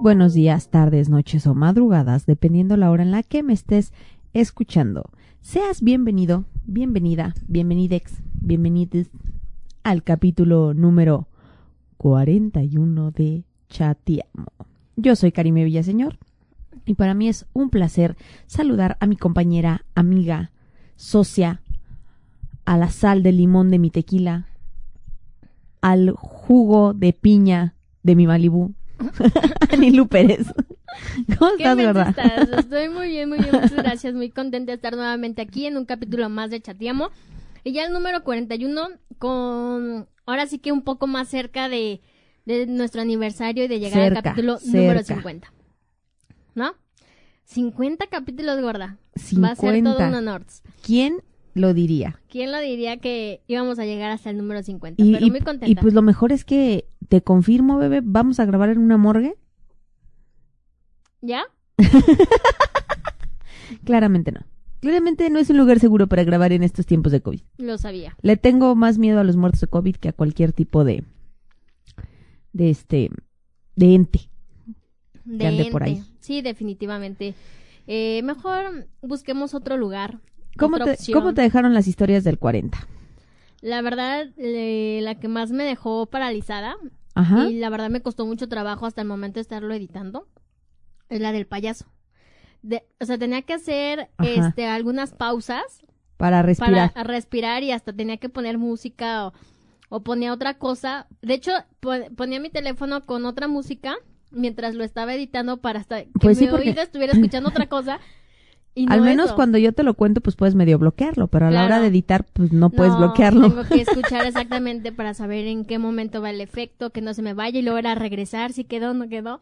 buenos días, tardes, noches o madrugadas, dependiendo la hora en la que me estés escuchando. Seas bienvenido, bienvenida, bienvenidex, bienvenides al capítulo número 41 de Chatiamo. Yo soy Karime Villaseñor y para mí es un placer saludar a mi compañera, amiga, socia, a la sal de limón de mi tequila, al jugo de piña de mi Malibú, Anilu Pérez. ¿Cómo ¿Qué estás, estás? Estoy muy bien, muy bien, muchas gracias. Muy contenta de estar nuevamente aquí en un capítulo más de Chatiamo. Y ya el número 41 con... Ahora sí que un poco más cerca de, de nuestro aniversario y de llegar Cerca, al capítulo número cerca. 50. ¿No? 50 capítulos, gorda. Va a ser 50. todo un honor. ¿Quién lo diría? ¿Quién lo diría que íbamos a llegar hasta el número 50? Y, Pero y- muy y contenta. pues lo mejor es que te confirmo, bebé, vamos a grabar en una morgue. ¿Ya? Claramente no. Claramente no es un lugar seguro para grabar en estos tiempos de COVID. Lo sabía. Le tengo más miedo a los muertos de COVID que a cualquier tipo de de este de ente. De ande por ahí. Sí, definitivamente. Eh, mejor busquemos otro lugar. ¿Cómo te. ¿Cómo te dejaron las historias del 40? La verdad, le- la que más me dejó paralizada Ajá. y la verdad me costó mucho trabajo hasta el momento de estarlo editando es la del payaso. De- o sea, tenía que hacer Ajá. este algunas pausas Para respirar. para respirar y hasta tenía que poner música o, o ponía otra cosa. De hecho, po- ponía mi teléfono con otra música mientras lo estaba editando para hasta que Pues sí, mi porque- oído estuviera escuchando otra cosa. Y Al no menos eso. cuando yo te lo cuento, pues puedes medio bloquearlo, pero a la hora de editar, pues no puedes No, bloquearlo. Tengo que escuchar exactamente para saber en qué momento va el efecto, que no se me vaya y luego era regresar si quedó o no quedó.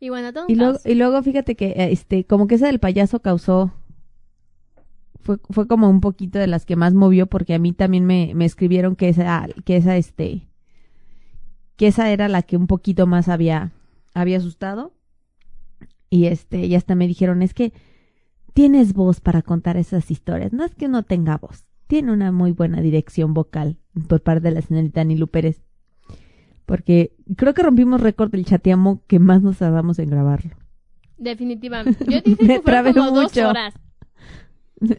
Y bueno, todo un Y luego, y luego fíjate que eh, este, como que esa del payaso causó fue, fue como un poquito de las que más movió porque a mí también me, me escribieron que esa, que esa este que esa era la que un poquito más había, había asustado. Y este, y hasta me dijeron, es que tienes voz para contar esas historias. No es que no tenga voz. Tiene una muy buena dirección vocal por parte de la señorita Nilu Pérez. Porque creo que rompimos récord del chateamo que más nos tardamos en grabarlo. Definitivamente. Yo dije que fueron como mucho. dos horas.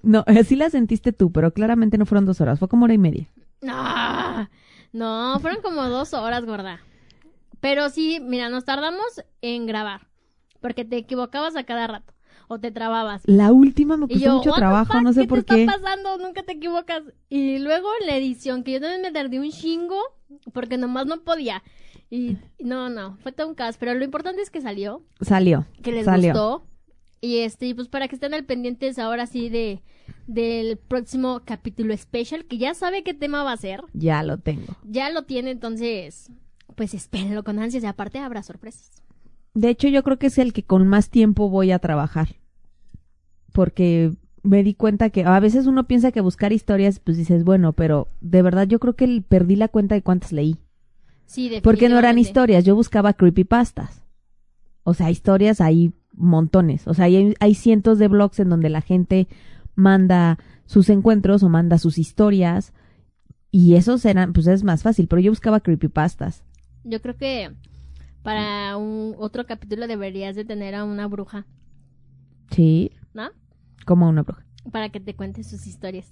No, así la sentiste tú, pero claramente no fueron dos horas, fue como hora y media. No, no, fueron como dos horas, gorda. Pero sí, mira, nos tardamos en grabar. Porque te equivocabas a cada rato. O te trababas. La última me costó yo, mucho "What the trabajo, fuck, no sé ¿qué por te qué. está pasando? Nunca te equivocas. Y luego la edición, que yo también me tardé un chingo, porque nomás no podía. Y no, no, fue todo un caos. Pero lo importante es que salió, Salió. que les salió. gustó. Y este, pues para que estén al pendientes ahora sí de del próximo capítulo especial, que ya sabe qué tema va a ser. Ya lo tengo. Ya lo tiene, entonces, pues espérenlo con ansias y aparte habrá sorpresas. De hecho, yo creo que es el que con más tiempo voy a trabajar. Porque me di cuenta que a veces uno piensa que buscar historias, pues dices, bueno, pero de verdad yo creo que perdí la cuenta de cuántas leí. Sí, definitivamente. Porque no eran historias, yo buscaba creepypastas. O sea, historias hay montones. O sea, hay, hay cientos de blogs en donde la gente manda sus encuentros o manda sus historias. Y esos eran, pues es más fácil, pero yo buscaba creepypastas. Yo creo que para un otro capítulo deberías de tener a una bruja, Sí, ¿no? Como una bruja. Para que te cuente sus historias.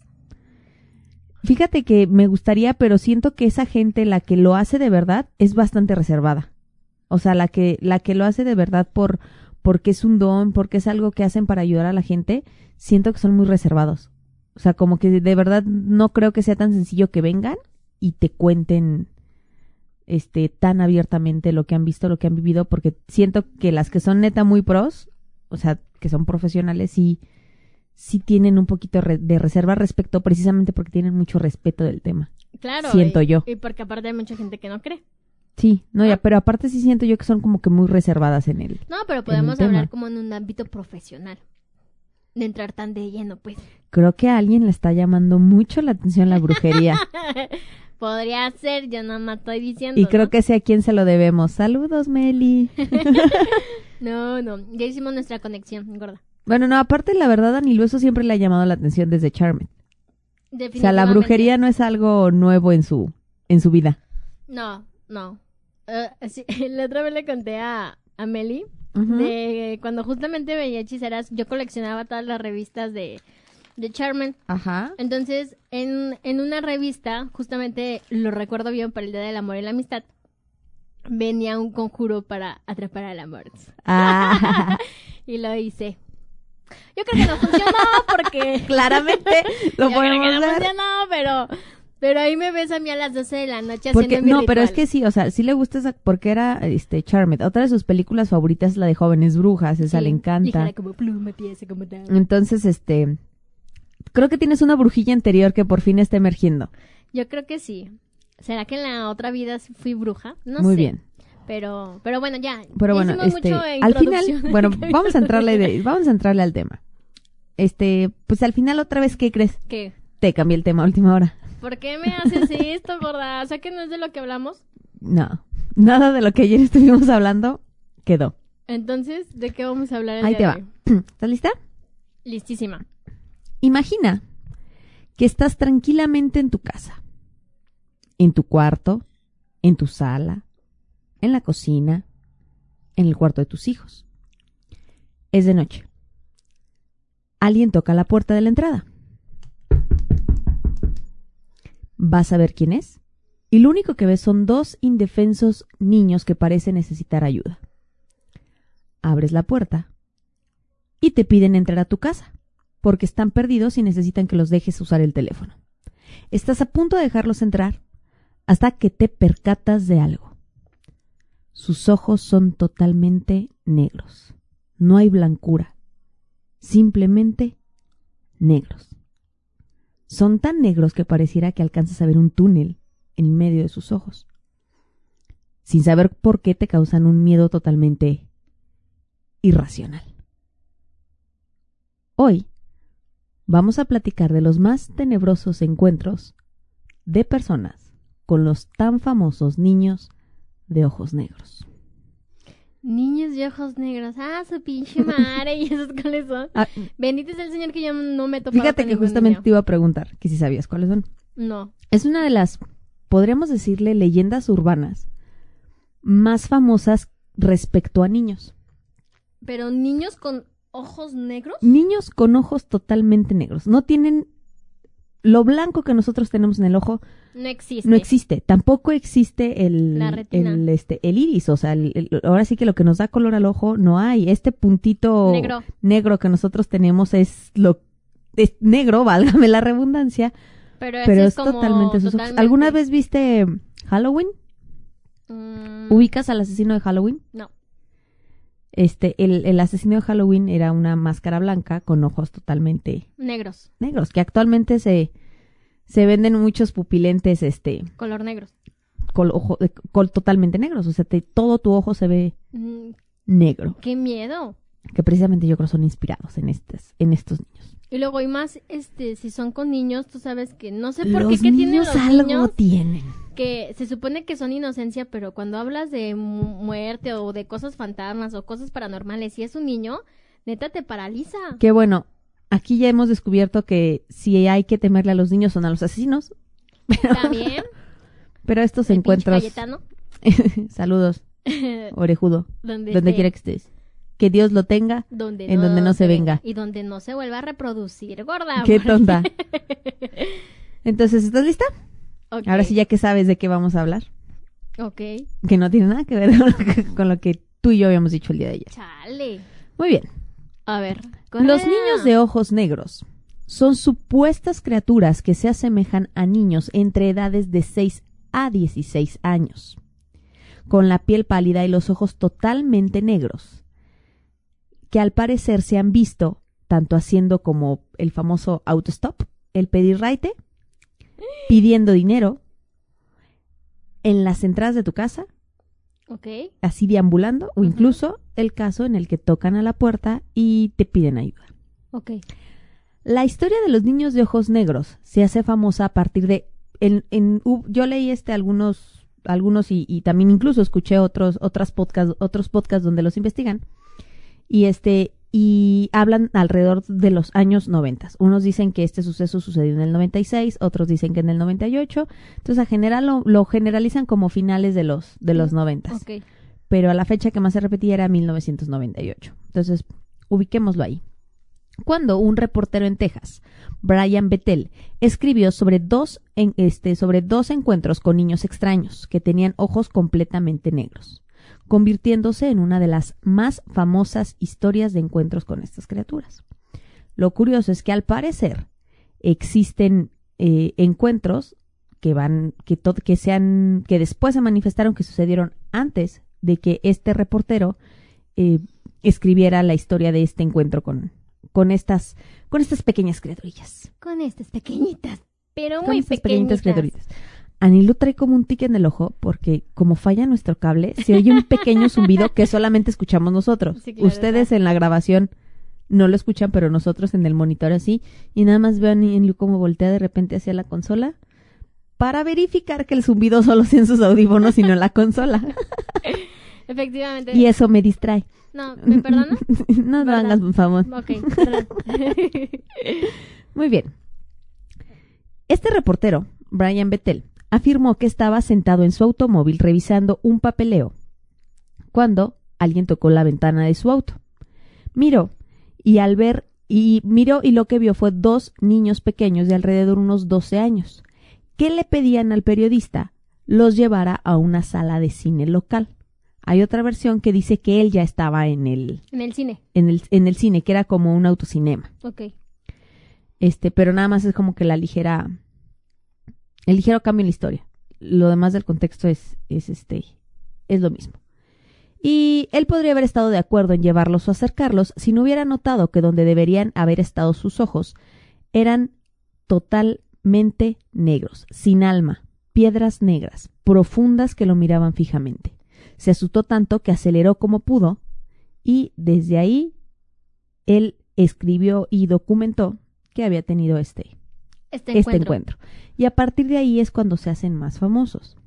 Fíjate que me gustaría, pero siento que esa gente, la que lo hace de verdad, es bastante reservada. O sea, la que, la que lo hace de verdad por, porque es un don, porque es algo que hacen para ayudar a la gente, siento que son muy reservados. O sea, como que de verdad no creo que sea tan sencillo que vengan y te cuenten este tan abiertamente lo que han visto, lo que han vivido, porque siento que las que son neta muy pros, o sea, que son profesionales, sí, sí tienen un poquito de reserva respecto, precisamente porque tienen mucho respeto del tema. Claro. Siento y- yo. Y porque aparte hay mucha gente que no cree. Sí, no, ya, Ah. pero aparte sí siento yo que son como que muy reservadas en él. No, pero podemos tema. hablar como en un ámbito profesional. De entrar tan de lleno, pues. Creo que a alguien le está llamando mucho la atención la brujería. Podría ser, yo nada más estoy diciendo. y creo ¿no? que sé a quién se lo debemos. Saludos, Meli. No, no, ya hicimos nuestra conexión, gorda. Bueno, no, aparte la verdad, a Nilu eso siempre le ha llamado la atención desde Charmed. O sea, la brujería no es algo nuevo en su, en su vida. No, no. Eh, sí, la otra vez le conté a, a Meli de cuando justamente veía hechiceras, yo coleccionaba todas las revistas de, de Charmen. Ajá. Entonces, en, en una revista, justamente lo recuerdo bien para el Día del Amor y la Amistad, venía un conjuro para atrapar al amor. Ah, Y lo hice. Yo creo que no funcionó porque... claramente lo Yo creo que podemos no ver. funcionó, pero... Pero ahí me ves a mí a las 12 de la noche Porque, haciendo mi no, pero es que sí, o sea, sí le gusta esa, porque era este Charmed. Otra de sus películas favoritas es la de Jóvenes Brujas, esa Sí, le encanta. híjole, como pluma, pieza, como tal. Entonces, este, creo que tienes una brujilla interior que por fin está emergiendo. Yo creo que sí. ¿Será que en la otra vida fui bruja? No Muy sé. bien. Pero, pero bueno, ya. Pero bueno, este, al final, bueno, vamos a entrarle de- vamos a entrarle al tema. Este, pues al final otra vez, ¿qué crees? ¿Qué? Te cambié el tema a última hora. ¿Por qué me haces esto, gorda? O sea, que no es de lo que hablamos. No, nada de lo que ayer estuvimos hablando quedó. Entonces, ¿de qué vamos a hablar el Ahí te día va. de hoy? ¿Estás lista? Listísima. Imagina que estás tranquilamente en tu casa, en tu cuarto, en tu sala, en la cocina, en el cuarto de tus hijos. Es de noche. Alguien toca la puerta de la entrada. Vas a ver quién es y lo único que ves son dos indefensos niños que parecen necesitar ayuda. Abres la puerta y te piden entrar a tu casa porque están perdidos y necesitan que los dejes usar el teléfono. Estás a punto de dejarlos entrar hasta que te percatas de algo. Sus ojos son totalmente negros. No hay blancura. Simplemente negros. Son tan negros que pareciera que alcanzas a ver un túnel en medio de sus ojos. Sin saber por qué te causan un miedo totalmente irracional. Hoy vamos a platicar de los más tenebrosos encuentros de personas con los tan famosos niños de ojos negros. Niños de ojos negros. Ah, su pinche madre. ¿Y esos cuáles son? Ah, Bendito es el Señor que yo no me he topado fíjate con que justamente niño. te iba a preguntar que si sabías cuáles son. No. Es una de las, podríamos decirle, leyendas urbanas más famosas respecto a niños. Pero niños con ojos negros. Niños con ojos totalmente negros. No tienen lo blanco que nosotros tenemos en el ojo, No existe. no existe. Tampoco existe el, La retina. el, este, el iris. O sea, el- el- ahora sí que lo que nos da color al ojo no hay. Este puntito Negro. negro que nosotros tenemos es lo es negro, válgame la redundancia, Pero, pero ese es como totalmente sus ojos. totalmente- ¿Alguna vez viste Halloween? Mm, ¿Ubicas al asesino de Halloween? No. Este, el, el asesino de Halloween era una máscara blanca con ojos totalmente Negros. negros, que actualmente se, se venden muchos pupilentes, este, Color negros. col, ojo, de- col totalmente negros. O sea, te- todo tu ojo se ve Mm, negro. qué miedo. Que precisamente yo creo son inspirados en estos, en estos. Y luego, y más, este, si son con niños, tú sabes que no sé por los qué, ¿qué tienen niños los algo niños tienen. que se supone que son inocencia, pero cuando hablas de mu- muerte o de cosas fantasmas o cosas paranormales, si es un niño, neta te paraliza. Que bueno, aquí ya hemos descubierto que si hay que temerle a los niños son a los asesinos. También, Pero estos el encuentros. Saludos, orejudo, donde, quiera que estés. Que Dios lo tenga. donde en donde no se venga. Y donde no se vuelva a reproducir, gorda. Qué tonta. Entonces, ¿estás lista? Ahora sí, ya que sabes de qué vamos a hablar. Ok, Que no tiene nada que ver con lo que, con lo que tú y yo habíamos dicho el día de ayer. chale. Muy bien. A ver. Los niños de ojos negros son supuestas criaturas que se asemejan a niños entre edades de 6 a 16 años, con la piel pálida y los ojos totalmente negros, que al parecer se han visto tanto haciendo como el famoso autostop, el pedir raite, pidiendo dinero en las entradas de tu casa, así deambulando, o incluso el caso en el que tocan a la puerta y te piden ayuda. La historia de los niños de ojos negros se hace famosa a partir de en, en- yo leí este algunos algunos y, y también incluso escuché otros otras podcast, otros podcasts donde los investigan y este y hablan alrededor de los años 90. Unos dicen que este suceso sucedió en el 96, otros dicen que en el 98. Entonces, a general lo, lo generalizan como finales de los de los 90. Ok. pero a la fecha que más se repetía era 1998. Entonces, ubiquémoslo ahí. Cuando un reportero en Texas, Brian Bettel, escribió sobre dos, en, este, sobre dos encuentros con niños extraños que tenían ojos completamente negros, convirtiéndose en una de las más famosas historias de encuentros con estas criaturas. Lo curioso es que al parecer existen eh, encuentros que van, que, que sean, que después se manifestaron que sucedieron antes de que este reportero eh, escribiera la historia de este encuentro con, con estas, con estas pequeñas criaturillas. Con estas pequeñitas, pero Con muy estas pequeñitas. Anilo trae como un tique en el ojo porque como falla nuestro cable, se oye un pequeño zumbido que solamente escuchamos nosotros. Sí, claro, Ustedes en la grabación no lo escuchan, pero nosotros en el monitor así. Y nada más veo a Anilo como voltea de repente hacia la consola para verificar que el zumbido solo sea en sus audífonos y no en la consola. Efectivamente. Y eso me distrae. No, ¿me perdonas? no no hagas un favor. Ok. Muy bien. Este reportero, Brian Bettel, afirmó que estaba sentado en su automóvil revisando un papeleo cuando alguien tocó la ventana de su auto. Miró y al ver y miró y lo que vio fue dos niños pequeños de alrededor unos 12 años que le pedían al periodista los llevara a una sala de cine local. Hay otra versión que dice que él ya estaba en el en el cine. en el, en el cine, que era como un autocinema. Ok. Este, pero nada más es como que la ligera, el ligero cambio en la historia. Lo demás del contexto es, es este, es lo mismo. Y él podría haber estado de acuerdo en llevarlos o acercarlos si no hubiera notado que donde deberían haber estado sus ojos eran totalmente negros, sin alma, piedras negras, profundas que lo miraban fijamente. Se asustó tanto que aceleró como pudo y desde ahí él escribió y documentó que había tenido este, Este este encuentro. Y a partir de ahí es cuando se hacen más famosos.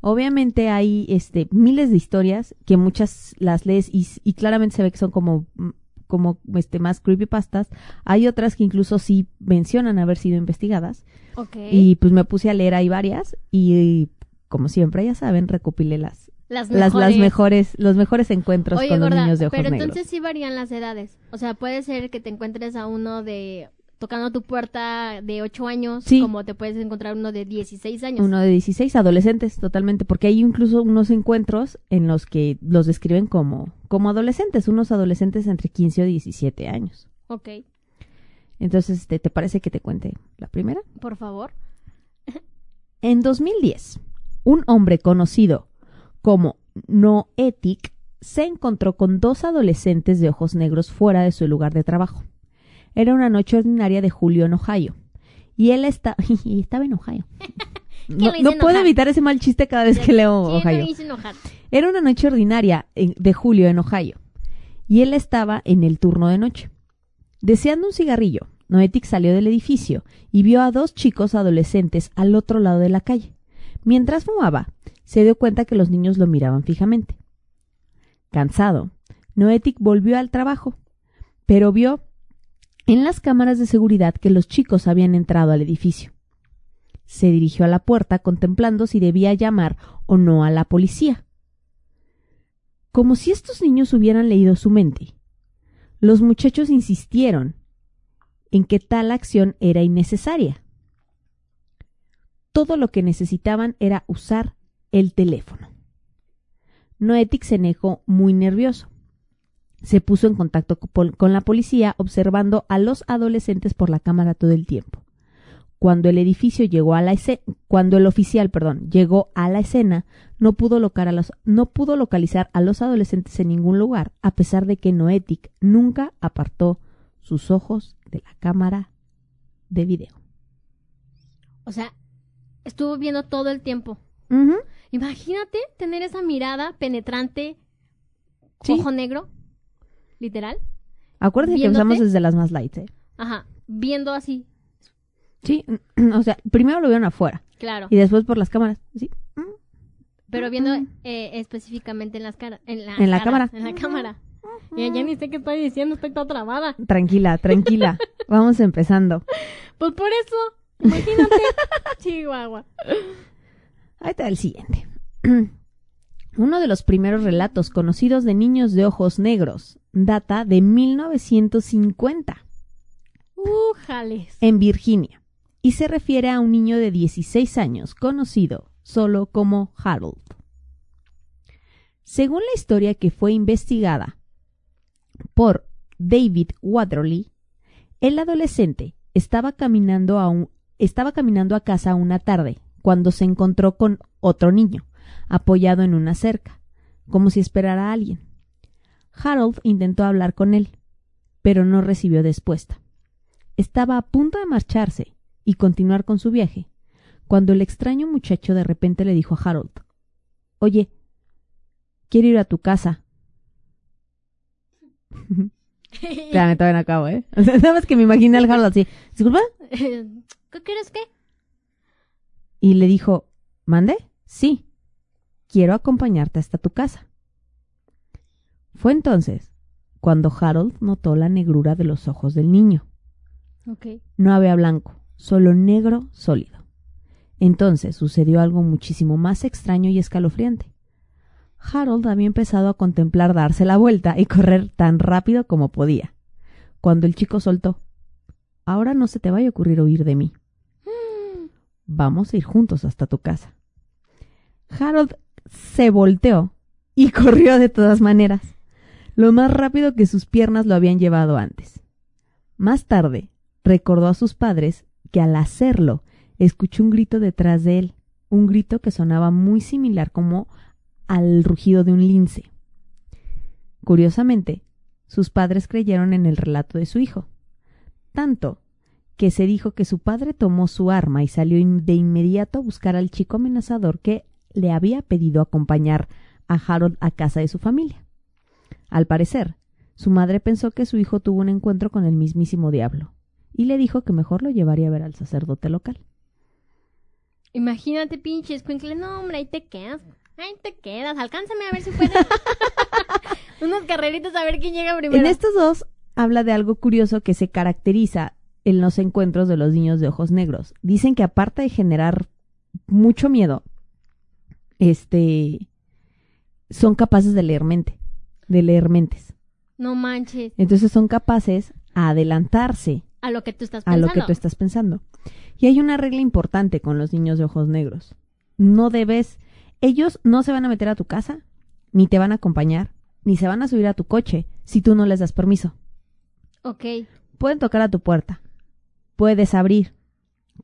Obviamente hay este, miles de historias que muchas las lees y, y claramente se ve que son como, mm, como este, más creepypastas. Hay otras que incluso sí mencionan haber sido investigadas. Y pues me puse a leer ahí varias y como siempre ya saben recopilé las, las las, las mejores. los mejores encuentros Oye, con los niños de ojos pero negros. entonces sí varían las edades. O sea, puede ser que te encuentres a uno de tocando tu puerta de 8 años, Sí. como te puedes encontrar uno de 16 años. Uno de 16, adolescentes, totalmente, porque hay incluso unos encuentros en los que los describen como, como adolescentes, unos adolescentes entre 15 o 17 años. Ok, Entonces, este, ¿te parece que te cuente la primera? por favor. En 2010, un hombre conocido como Noetic se encontró con dos adolescentes de ojos negros fuera de su lugar de trabajo. Era una noche ordinaria de julio en Ohio. Y él está, y estaba en Ohio. No, no puedo evitar ese mal chiste cada vez que leo ¿Quién Ohio. Era una noche ordinaria en- de julio en Ohio, y él estaba en el turno de noche. Deseando un cigarrillo, Noetic salió del edificio y vio a dos chicos adolescentes al otro lado de la calle. Mientras fumaba, se dio cuenta que los niños lo miraban fijamente. Cansado, Noetic volvió al trabajo, pero vio en las cámaras de seguridad que los chicos habían entrado al edificio. Se dirigió a la puerta contemplando si debía llamar o no a la policía. Como si estos niños hubieran leído su mente. Los muchachos insistieron en que tal acción era innecesaria. Todo lo que necesitaban era usar el teléfono. Noetic se negó muy nervioso. Se puso en contacto con la policía observando a los adolescentes por la cámara todo el tiempo. Cuando el edificio llegó a la escena, cuando el oficial, perdón, llegó a la escena, no pudo, locar a los, no pudo localizar a los adolescentes en ningún lugar, a pesar de que Noetic nunca apartó sus ojos de la cámara de video. O sea, estuvo viendo todo el tiempo. Imagínate tener esa mirada penetrante, Sí. ojo negro, literal. Acuérdense que usamos desde las más light, ¿eh? Ajá, viendo así, Sí, o sea, primero lo vieron afuera claro. y después por las cámaras, sí. Pero viendo Mm. eh, específicamente en las caras. En la, En la caras, cámara. En la cámara. Ya, ya ni sé qué estoy diciendo, estoy toda trabada. Tranquila, tranquila. Vamos empezando. Pues por eso, imagínate. Chihuahua. Ahí está el siguiente. Uno de los primeros relatos conocidos de niños de ojos negros data de 1950 ¡Ujales! en Virginia y se refiere a un niño de 16 años conocido solo como Harold. Según la historia que fue investigada por David Waterley, el adolescente estaba caminando a, un- estaba caminando a casa una tarde cuando se encontró con otro niño, apoyado en una cerca, como si esperara a alguien. Harold intentó hablar con él, pero no recibió respuesta. Estaba a punto de marcharse y continuar con su viaje, cuando el extraño muchacho de repente le dijo a Harold Oye, quiero ir a tu casa. Espérame, todavía no acabo, ¿eh? Nada más que me imagino al Harold así. ¿Disculpa? ¿Qué quieres qué? Y le dijo, ¿mande? Sí. Quiero acompañarte hasta tu casa. Fue entonces cuando Harold notó la negrura de los ojos del niño. No había blanco, solo negro sólido. Entonces sucedió algo muchísimo más extraño y escalofriante. Harold había empezado a contemplar darse la vuelta y correr tan rápido como podía, cuando el chico soltó. Ahora no se te vaya a ocurrir huir de mí. Vamos a ir juntos hasta tu casa. Harold se volteó y corrió de todas maneras, lo más rápido que sus piernas lo habían llevado antes. Más tarde, recordó a sus padres que al hacerlo escuchó un grito detrás de él, un grito que sonaba muy similar como al rugido de un lince. Curiosamente, sus padres creyeron en el relato de su hijo, tanto que se dijo que su padre tomó su arma y salió de inmediato a buscar al chico amenazador que le había pedido acompañar a Harold a casa de su familia. Al parecer, su madre pensó que su hijo tuvo un encuentro con el mismísimo diablo y le dijo que mejor lo llevaría a ver al sacerdote local. Imagínate, pinche escuincle. No, hombre, ahí te quedas. Ahí te quedas. Alcánzame a ver si puedes. Unos carreritos a ver quién llega primero. En estos dos habla de algo curioso que se caracteriza en los encuentros de los niños de ojos negros. Dicen que aparte de generar mucho miedo, este son capaces de leer mente, de leer mentes. No manches. Entonces son capaces a adelantarse A lo que tú estás a pensando. lo que tú estás pensando. Y hay una regla importante con los niños de ojos negros. No debes, ellos no se van a meter a tu casa, ni te van a acompañar, ni se van a subir a tu coche si tú no les das permiso. Ok. Pueden tocar a tu puerta, puedes abrir,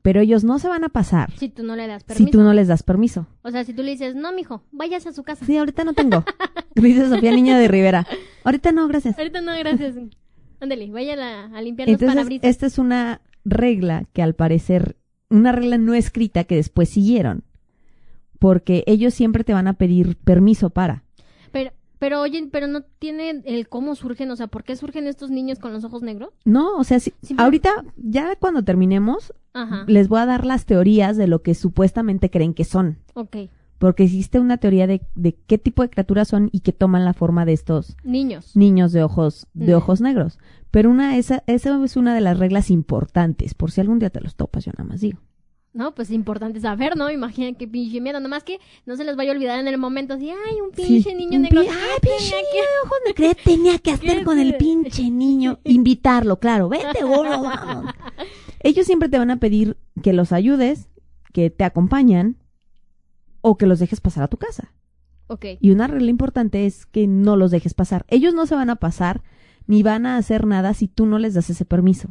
pero ellos no se van a pasar Si tú no le das permiso. si tú no les das permiso. O sea, si tú le dices, no, mijo, váyase a su casa. Sí, ahorita no tengo. Dice Sofía Niño de Rivera. Ahorita no, gracias. Ahorita no, gracias. Ándale, vaya a, a limpiar los Entonces, parabrisas. esta es una regla que al parecer, una regla no escrita que después siguieron. Porque ellos siempre te van a pedir permiso para. Pero, pero oye, pero no tiene el cómo surgen, o sea, ¿por qué surgen estos niños con los ojos negros? No, o sea, si- ahorita, ya cuando terminemos, Ajá. les voy a dar las teorías de lo que supuestamente creen que son. Ok. Porque existe una teoría de, de qué tipo de criaturas son y que toman la forma de estos Niños. niños de ojos, de Mm. ojos negros. Pero una, esa, esa es una de las reglas importantes, por si algún día te los topas, yo nada más digo. No, pues es importante saber, ¿no? Imaginen qué pinche miedo. Nomás que no se les vaya a olvidar en el momento así, ay, un Sí, pinche niño un negro. pi- ¿Qué Ay, tenía pinche que- niño de ojos negros. ¿Qué tenía que hacer ¿Qué con el pinche niño? Invitarlo, claro. Vete, gordo, vamos. Ellos siempre te van a pedir que los ayudes, que te acompañan o que los dejes pasar a tu casa. Ok. Y una regla importante es que no los dejes pasar. Ellos no se van a pasar ni van a hacer nada si tú no les das ese permiso.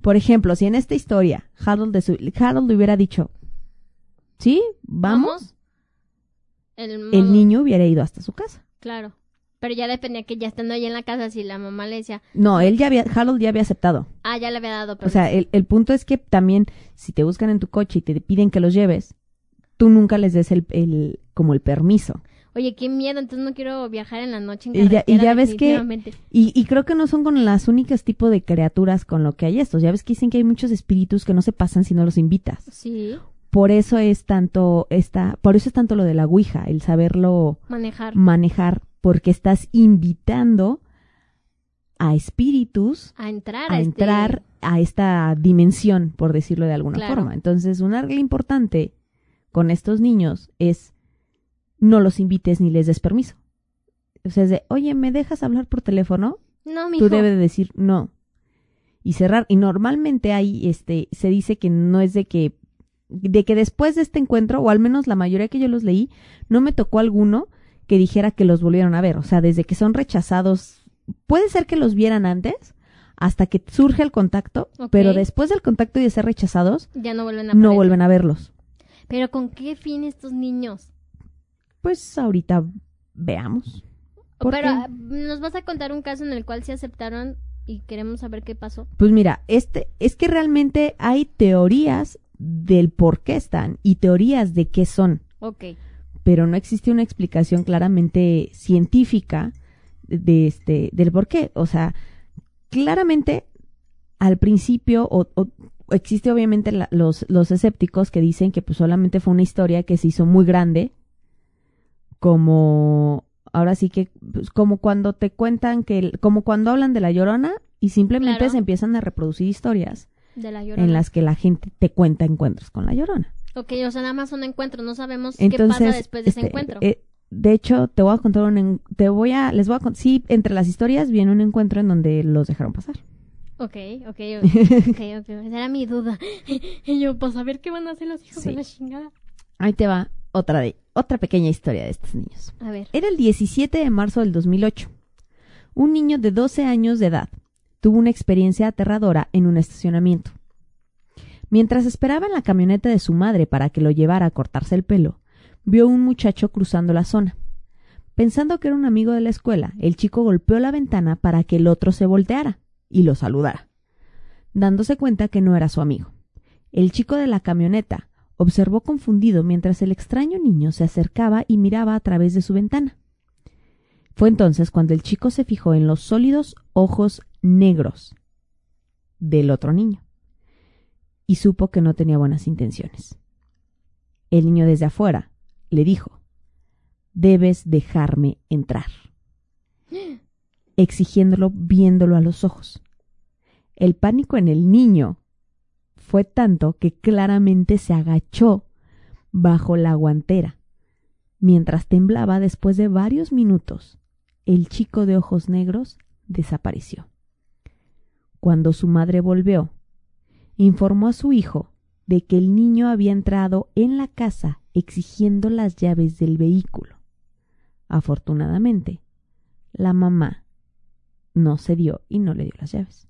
Por ejemplo, si en esta historia Harold, de su- Harold le hubiera dicho, ¿sí? ¿Vamos? El, El niño hubiera ido hasta su casa. Claro. Pero ya dependía que ya estando ahí en la casa, si la mamá le decía, No, él ya había, Harold ya había aceptado. ah, ya le había dado O permiso. sea, el, el punto es que también, si te buscan en tu coche y te piden que los lleves, tú nunca les des el, el como el permiso. Oye, qué miedo, entonces no quiero viajar en la noche en Y ya- y carretera, ya ves que-. Y, y creo que no son con las únicas tipos de criaturas con lo que hay estos. Ya ves que dicen que hay muchos espíritus que no se pasan si no los invitas. Sí, Por eso es tanto esta, por eso es tanto lo de la Ouija, el saberlo manejar. manejar, porque estás invitando a espíritus A entrar. a este- entrar a esta dimensión, por decirlo de alguna Claro. forma. Entonces, una regla importante con estos niños es no los invites ni les des permiso. O sea, es de, oye, ¿me dejas hablar por teléfono? No, mijo. Tú debes de decir no. Y cerrar. Y normalmente ahí, este, se dice que no es de que, de que después de este encuentro, o al menos la mayoría que yo los leí, no me tocó alguno que dijera que los volvieron a ver. O sea, desde que son rechazados, puede ser que los vieran antes, hasta que surge el contacto, pero después del contacto y de ser rechazados, Ya no vuelven a no vuelven a verlos. Pero ¿con qué fin estos niños? Pues ahorita veamos. ¿Por Pero qué? nos vas a contar un caso en el cual se aceptaron y queremos saber qué pasó. Pues mira, este, es que realmente hay teorías del por qué están y teorías de qué son, Ok. Pero no existe una explicación claramente científica de este, del por qué. O sea, claramente al principio, o, o- existe obviamente la- los, los escépticos que dicen que pues solamente fue una historia que se hizo muy grande, como ahora sí que, pues, como cuando te cuentan que, como cuando hablan de la llorona y simplemente Claro. se empiezan a reproducir historias De la llorona. en las que la gente te cuenta encuentros con la llorona. Ok, o sea, nada más un encuentro. No sabemos Entonces, qué pasa después de ese este, encuentro. eh, de hecho, te voy a contar un, te voy a, les voy a sí, entre las historias viene un encuentro en donde los dejaron pasar. Ok, ok, ok, ok, ok. Esa era mi duda. Y yo, pues a ver qué van a hacer los hijos Sí. de la chingada. Ahí te va otra de, otra pequeña historia de estos niños. A ver. Era el 17 de marzo del 2008. Un niño de 12 años de edad tuvo una experiencia aterradora en un estacionamiento. Mientras esperaba en la camioneta de su madre para que lo llevara a cortarse el pelo, vio un muchacho cruzando la zona. Pensando que era un amigo de la escuela, el chico golpeó la ventana para que el otro se volteara y lo saludara, dándose cuenta que no era su amigo. El chico de la camioneta observó confundido mientras el extraño niño se acercaba y miraba a través de su ventana. Fue entonces cuando el chico se fijó en los sólidos ojos negros del otro niño y supo que no tenía buenas intenciones. El niño desde afuera le dijo, debes dejarme entrar, exigiéndolo viéndolo a los ojos. El pánico en el niño fue tanto que claramente se agachó bajo la guantera. Mientras temblaba después de varios minutos, el chico de ojos negros desapareció. Cuando su madre volvió, informó a su hijo de que el niño había entrado en la casa exigiendo las llaves del vehículo. Afortunadamente, la mamá no se dio y no le dio las llaves.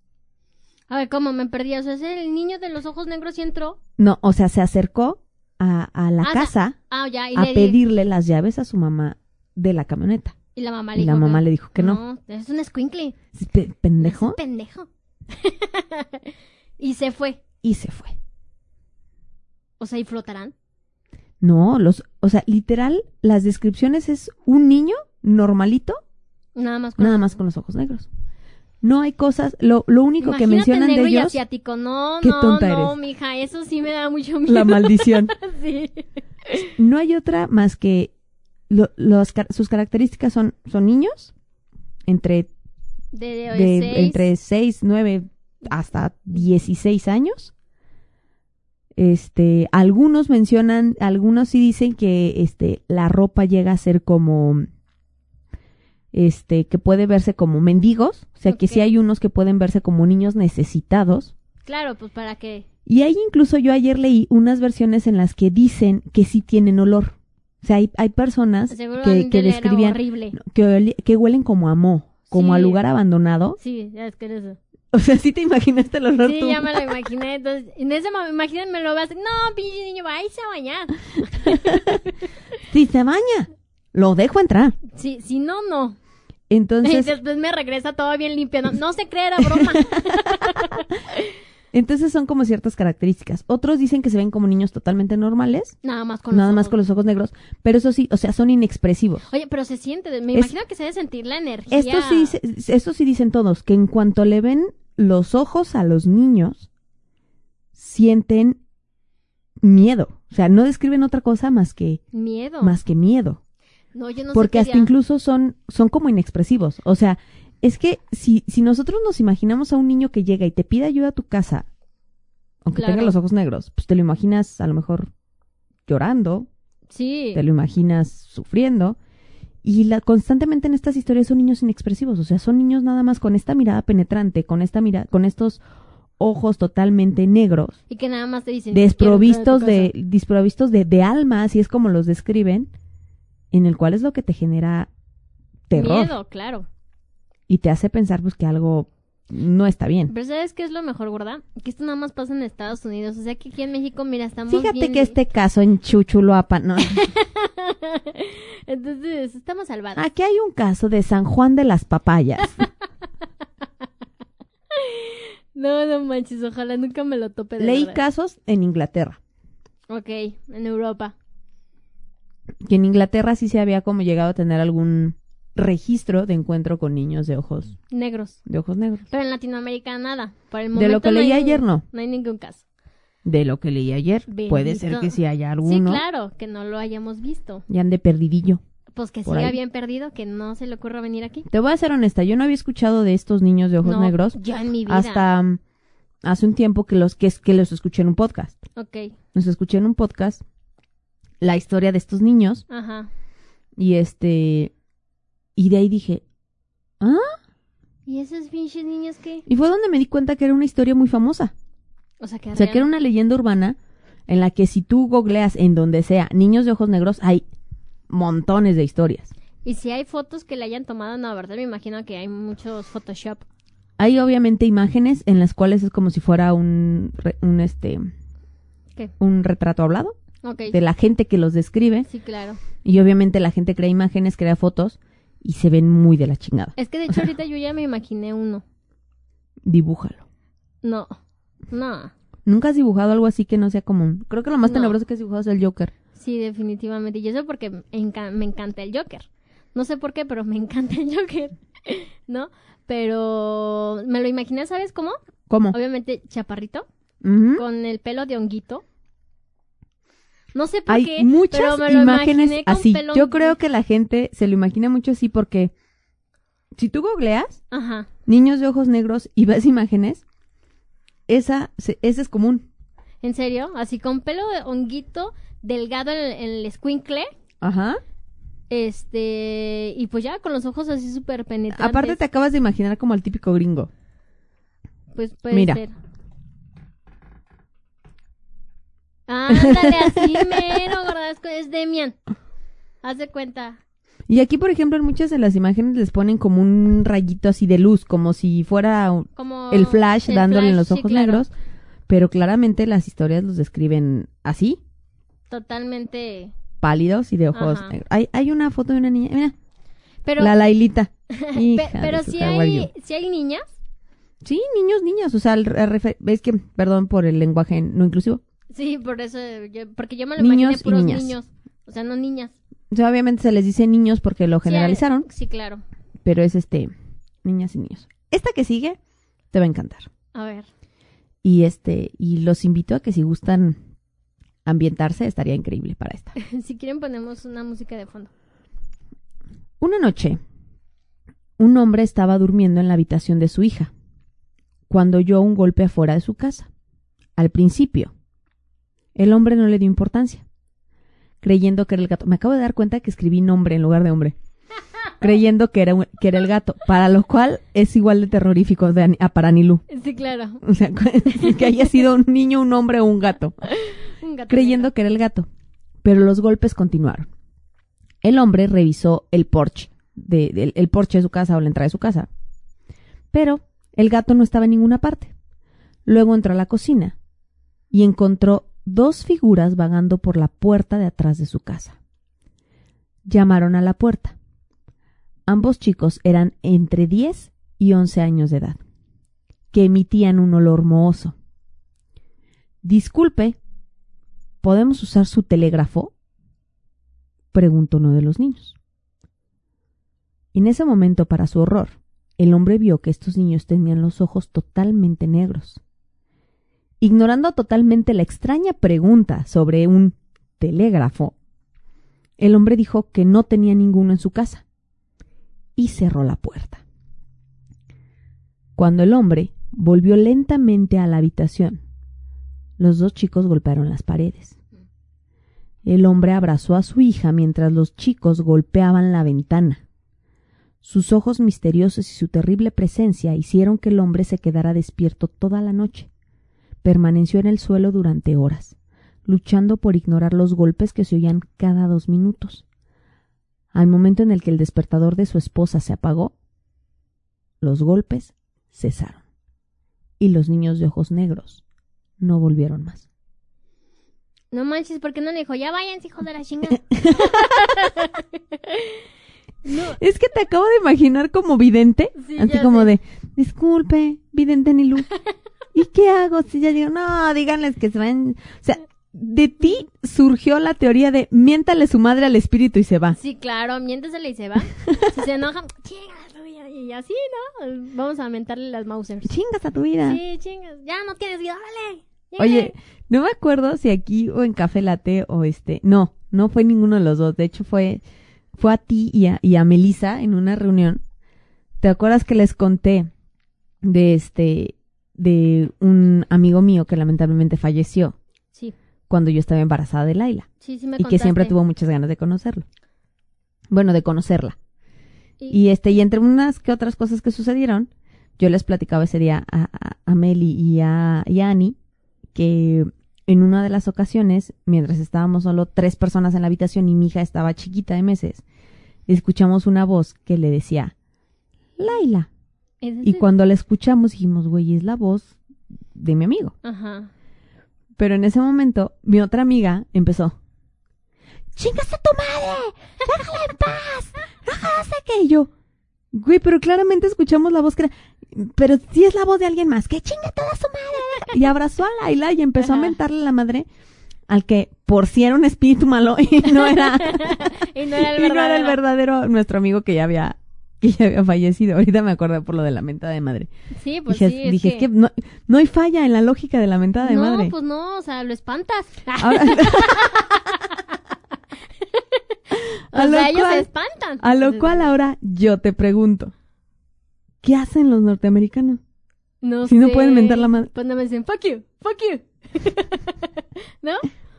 A ver, ¿cómo me perdí? O sea, ¿es el niño de los ojos negros y entró? No, o sea, se acercó a, a la Ah, casa Ah, ya, y a le di- pedirle las llaves a su mamá de la camioneta. Y la mamá le Y la dijo mamá que- le dijo que no. es un escuincle. Pe- Es pendejo. y se fue. Y se fue. O sea, ¿y flotarán? No, los, o sea, literal, las descripciones es un niño normalito, Nada más con nada más con los ojos negros. No hay cosas, lo, lo único que mencionan negro de y ellos, asiático. No, Qué no, tonta no, eres. mija, eso sí me da mucho miedo. la maldición. sí. No hay otra más que lo- los sus características son, son niños, entre, De, de, de, seis. entre 6, 9 hasta 16 años. Este, algunos mencionan, algunos sí dicen que este, la ropa llega a ser como, este, que puede verse como mendigos, o sea que sí hay unos que pueden verse como niños necesitados. Claro, pues para qué. Y ahí incluso yo ayer leí unas versiones en las que dicen que sí tienen olor. O sea, hay, hay personas que, que describían horrible. que, que huelen como a mo, como a Sí. lugar abandonado. Sí, ya es que eso. O sea, sí te imaginaste el olor Sí, tú. ya me lo imaginé. Entonces, en ese momento, imagínate, me lo vas. No, pinche niño, va a irse a bañar. Si se baña, lo dejo entrar. Si, si no, no. Entonces, Después me regresa todo bien limpio. No, no se cree, era broma. entonces son como ciertas características. Otros dicen que se ven como niños totalmente normales, Nada más con nada los más ojos. con los ojos negros, pero eso sí, o sea, son inexpresivos. Oye, pero se siente. Me Es- imagino que se debe sentir la energía. Esto sí, esto sí dicen todos, que en cuanto le ven los ojos a los niños, sienten miedo. O sea, no describen otra cosa más que, Miedo. más que miedo. No, yo no porque sé hasta incluso son, son como inexpresivos. O sea, es que si, si nosotros nos imaginamos a un niño que llega y te pide ayuda a tu casa, aunque Claro. tenga los ojos negros, pues te lo imaginas a lo mejor llorando, Sí. te lo imaginas sufriendo. Y la, constantemente en estas historias son niños inexpresivos, o sea, son niños nada más con esta mirada penetrante, con esta mirada, con estos ojos totalmente negros, Y que nada más te dicen. desprovistos "Quiero entrar a de, desprovistos de, de alma, así es como los describen, en el cual es lo que te genera tu casa". terror Miedo, claro. y te hace pensar pues que algo no está bien. Pero ¿sabes qué es lo mejor, gorda? Que esto nada más pasa en Estados Unidos. O sea que aquí en México, mira, estamos Fíjate bien- que este caso en Chuchuluapan, no, Entonces, estamos salvados. aquí hay un caso de San Juan de las Papayas. No, no manches, ojalá nunca me lo tope de Leí verdad. casos en Inglaterra. Ok, en Europa. que en Inglaterra sí se había como llegado a tener algún registro de encuentro con niños de ojos Negros. de ojos negros. Pero en Latinoamérica nada. Por el De momento lo que no leí ayer no. No hay ningún caso. De lo que leí ayer, puede ser que sí haya alguno Sí, claro, que no lo hayamos visto. y ande perdidillo. Pues que siga ahí. bien perdido, que no se le ocurra venir aquí. Te voy a ser honesta, yo no había escuchado de estos niños de ojos No, negros Yo en mi vida. hasta mm, hace un tiempo que los que, es- que los escuché en un podcast. Ok, Los escuché en un podcast la historia de estos niños ajá. y este y de ahí dije, "Ah", ¿Y esos pinches niños qué? y fue donde me di cuenta que era una historia muy famosa. O sea, que O sea, que era una leyenda urbana en la que si tú googleas en donde sea niños de ojos negros, hay montones de historias. Y si hay fotos que le hayan tomado, no, ¿verdad? Me imagino que hay muchos Photoshop. Hay obviamente imágenes en las cuales es como si fuera un, un este ¿Qué? un retrato hablado de la gente que los describe Sí, claro. y obviamente la gente crea imágenes, crea fotos y se ven muy de la chingada. Es que de hecho ahorita yo ya me imaginé uno. Dibújalo. No. No. ¿Nunca has dibujado algo así que no sea común? Creo que lo más No. tenebroso que has dibujado es el Joker. Sí, definitivamente. Y eso porque me, enca- me encanta el Joker. No sé por qué, pero me encanta el Joker. ¿No? Pero me lo imaginé, ¿sabes cómo? ¿Cómo? Obviamente chaparrito, con el pelo de honguito. No sé por Hay qué, muchas pero me lo imágenes con así. Yo creo que la gente se lo imagina mucho así porque si tú googleas Ajá. niños de ojos negros y ves imágenes, esa, se- esa es común. ¿En serio? Así con pelo de honguito, delgado en el, en el escuincle. Ajá. Este, y pues ya con los ojos así súper penetrantes. Aparte te acabas de imaginar como al típico gringo. Pues puede Mira. ser. Ándale, así mero, gorda, es, es Demian. Haz de cuenta. Y aquí, por ejemplo, en muchas de las imágenes les ponen como un rayito así de luz, como si fuera Como el flash el dándole en los sí, ojos claro. negros, pero claramente las historias los describen así, Totalmente. pálidos y de ojos Ajá. negros. Hay, hay una foto de una niña, mira, Pero, la Lailita. Hija pero si hay, si hay niñas. Sí, niños, niñas, o sea, al refer- ves que, perdón por el lenguaje no inclusivo. Sí, por eso, yo- porque yo me lo Niños imaginé puros niñas. niños. O sea, no niñas. O sea, obviamente se les dice niños porque lo Sí, hay- generalizaron, Sí, claro. pero es este, niñas y niños. Esta que sigue te va a encantar. A ver. Y este, y los invito a que si gustan ambientarse, estaría increíble para esta. si quieren ponemos una música de fondo. Una noche, un hombre estaba durmiendo en la habitación de su hija, cuando oyó un golpe afuera de su casa. Al principio, el hombre no le dio importancia, creyendo que era el gato. Me acabo de dar cuenta que escribí nombre en lugar de hombre. Creyendo que era, un- que era el gato, para lo cual es igual de terrorífico de, a para Anilú. Sí, claro. O sea, que haya sido un niño, un hombre o un gato. Un gato creyendo negro. que era el gato. Pero los golpes continuaron. El hombre revisó el porche, de, el porche de su casa o la entrada de su casa. Pero el gato no estaba en ninguna parte. Luego entró a la cocina y encontró dos figuras vagando por la puerta de atrás de su casa. Llamaron a la puerta. Ambos chicos eran entre 10 y 11 años de edad, que emitían un olor mohoso. Disculpe, ¿podemos usar su telégrafo? preguntó uno de los niños. En ese momento, para su horror, el hombre vio que estos niños tenían los ojos totalmente negros. Ignorando totalmente la extraña pregunta sobre un telégrafo, el hombre dijo que no tenía ninguno en su casa y cerró la puerta. Cuando el hombre volvió lentamente a la habitación, los dos chicos golpearon las paredes. El hombre abrazó a su hija mientras los chicos golpeaban la ventana. Sus ojos misteriosos y su terrible presencia hicieron que el hombre se quedara despierto toda la noche. Permaneció en el suelo durante horas, luchando por ignorar los golpes que se oían cada dos minutos. Al momento en el que el despertador de su esposa se apagó, los golpes cesaron. Y los niños de ojos negros no volvieron más. No manches, ¿por qué no le dijo, ya vayan, hijos de la chingada? no. Es que te acabo de imaginar como vidente, Sí, así como sé. de, disculpe, vidente Nilu, ¿y qué hago si ya digo, no, díganles que se vayan, o sea, de ti surgió la teoría de miéntale su madre al espíritu y se va. Sí, claro, miéntesele y se va. Si se enoja, chinga la tuya. Y así, ¿no? Vamos a mentarle las Mausers. Chingas a tu vida. Sí, chingas. Ya no tienes vida, órale. Oye, no me acuerdo si aquí o en Café Latte o este, no, no fue ninguno de los dos, de hecho fue, fue a ti y a, y a Melissa en una reunión. ¿Te acuerdas que les conté de este, de un amigo mío que lamentablemente falleció Sí, cuando yo estaba embarazada de Laila sí, sí me y que siempre tuvo muchas ganas de conocerlo? Bueno, de conocerla. Y- Y este, y entre unas que otras cosas que sucedieron, yo les platicaba ese día a, a, a Meli y a, y a Annie que en una de las ocasiones, mientras estábamos solo tres personas en la habitación y mi hija estaba chiquita de meses, escuchamos una voz que le decía, Laila. ¿Es Y cuando la escuchamos dijimos, güey, es la voz de mi amigo. Ajá. Pero en ese momento, mi otra amiga empezó. ¡Chingas a tu madre! ¡Déjala en paz! ¡Déjala! Y yo, güey, pero claramente escuchamos la voz que era, pero sí es la voz de alguien más. ¡Que chinga toda su madre! Y abrazó a Laila y empezó a mentarle la madre al que por si era un espíritu malo y no era, y no era el y no era el verdadero. verdadero nuestro amigo que ya había que ya había fallecido. Ahorita me acordé por lo de la mentada de madre. Sí, pues dije, sí, es dije, que... es que no, no hay falla en la lógica de la mentada de no, madre. pues no, o sea, lo espantas. Ahora- o a lo sea, ellos cual- se espantan. A lo cual ahora yo te pregunto, ¿qué hacen los norteamericanos? no si no pueden mentar la madre. Pues no me dicen, fuck you, fuck you. ¿No?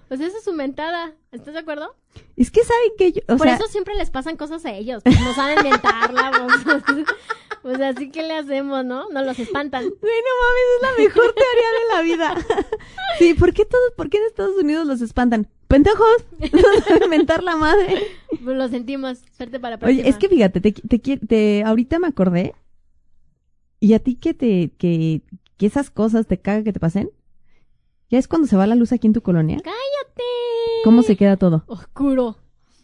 Pues esa es su mentada. ¿Estás de acuerdo? Es que saben que yo, o Por sea, eso siempre les pasan cosas a ellos. Pues no saben mentarla. Pues, pues así que le hacemos, ¿no? No los espantan. güey, no mames, es la mejor teoría de la vida. sí, ¿por qué todos, por qué en Estados Unidos los espantan? ¡Pendejos! No saben mentar la madre. Pues lo sentimos. Suerte para próxima. Oye, es que fíjate, te, te, qui- te- ahorita me acordé, y a ti que te, que, que esas cosas te caga que te pasen, ya es cuando se va la luz aquí en tu colonia, ¡Cállate! ¿Cómo se queda todo? Oscuro.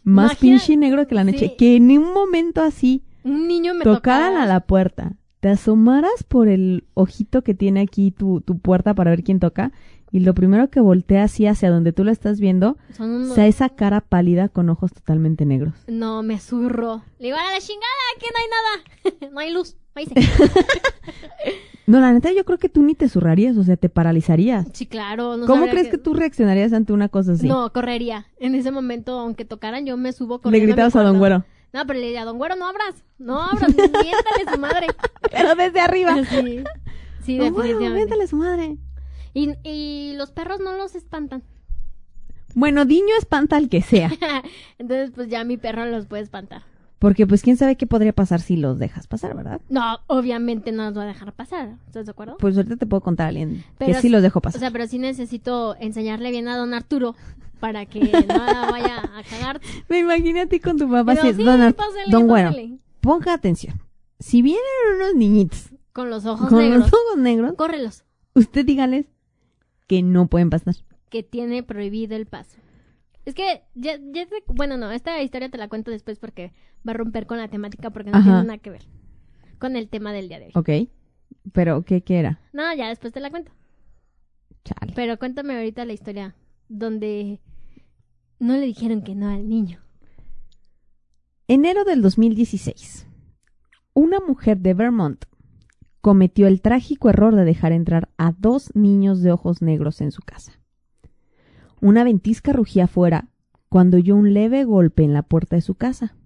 Más pinche negro que la noche. Sí. Que en un momento así Un niño me tocaran tocara. a la puerta, te asomaras por el ojito que tiene aquí tu, tu puerta para ver quién toca, y lo primero que voltea así hacia donde tú lo estás viendo, Son unos... sea esa cara pálida con ojos totalmente negros. No, me zurro. Le digo, a la chingada, que no hay nada. no hay luz. No hay señal". No, la neta, yo creo que tú ni te zurrarías, o sea, te paralizarías. Sí, claro. No ¿Cómo crees que... tú reaccionarías ante una cosa así? No, correría. En ese momento, aunque tocaran, yo me subo Le corriendo. mi gritabas a Don. Güero. No, pero le diría, Don Güero, no abras. No abras. miéntale su madre. Pero desde arriba. Sí, sí Don definitivamente. métale su madre. Y, y los perros no los espantan. Bueno, Diño espanta al que sea. Entonces, pues ya mi perro los puede espantar. Porque pues quién sabe qué podría pasar si los dejas pasar, ¿verdad? No, obviamente no los va a dejar pasar. ¿Estás de acuerdo? Pues ahorita te puedo contar a alguien que Pero sí sí- los dejo O pasar. sea, pero sí necesito enseñarle bien a don Arturo para que no la vaya a cagar. Me imaginé a ti con tu papá Pero sí, don, Ar- pásale, don pásale. ponga atención. Si vienen unos niñitos Con los ojos con negros. los ojos negros, Córrelos. usted dígales que no pueden pasar. Que tiene prohibido el paso. Es que, ya, ya te- bueno, no, esta historia te la cuento después porque va a romper con la temática porque no Ajá. tiene nada que ver con el tema del día de hoy. Ok. Pero, ¿qué, qué era? No, ya después te la cuento. Chale. Pero cuéntame ahorita la historia donde no le dijeron que no al niño. Enero del 2016. Una mujer de Vermont cometió el trágico error de dejar entrar a dos niños de ojos negros en su casa. Una ventisca rugía afuera cuando oyó un leve golpe en la puerta de su casa.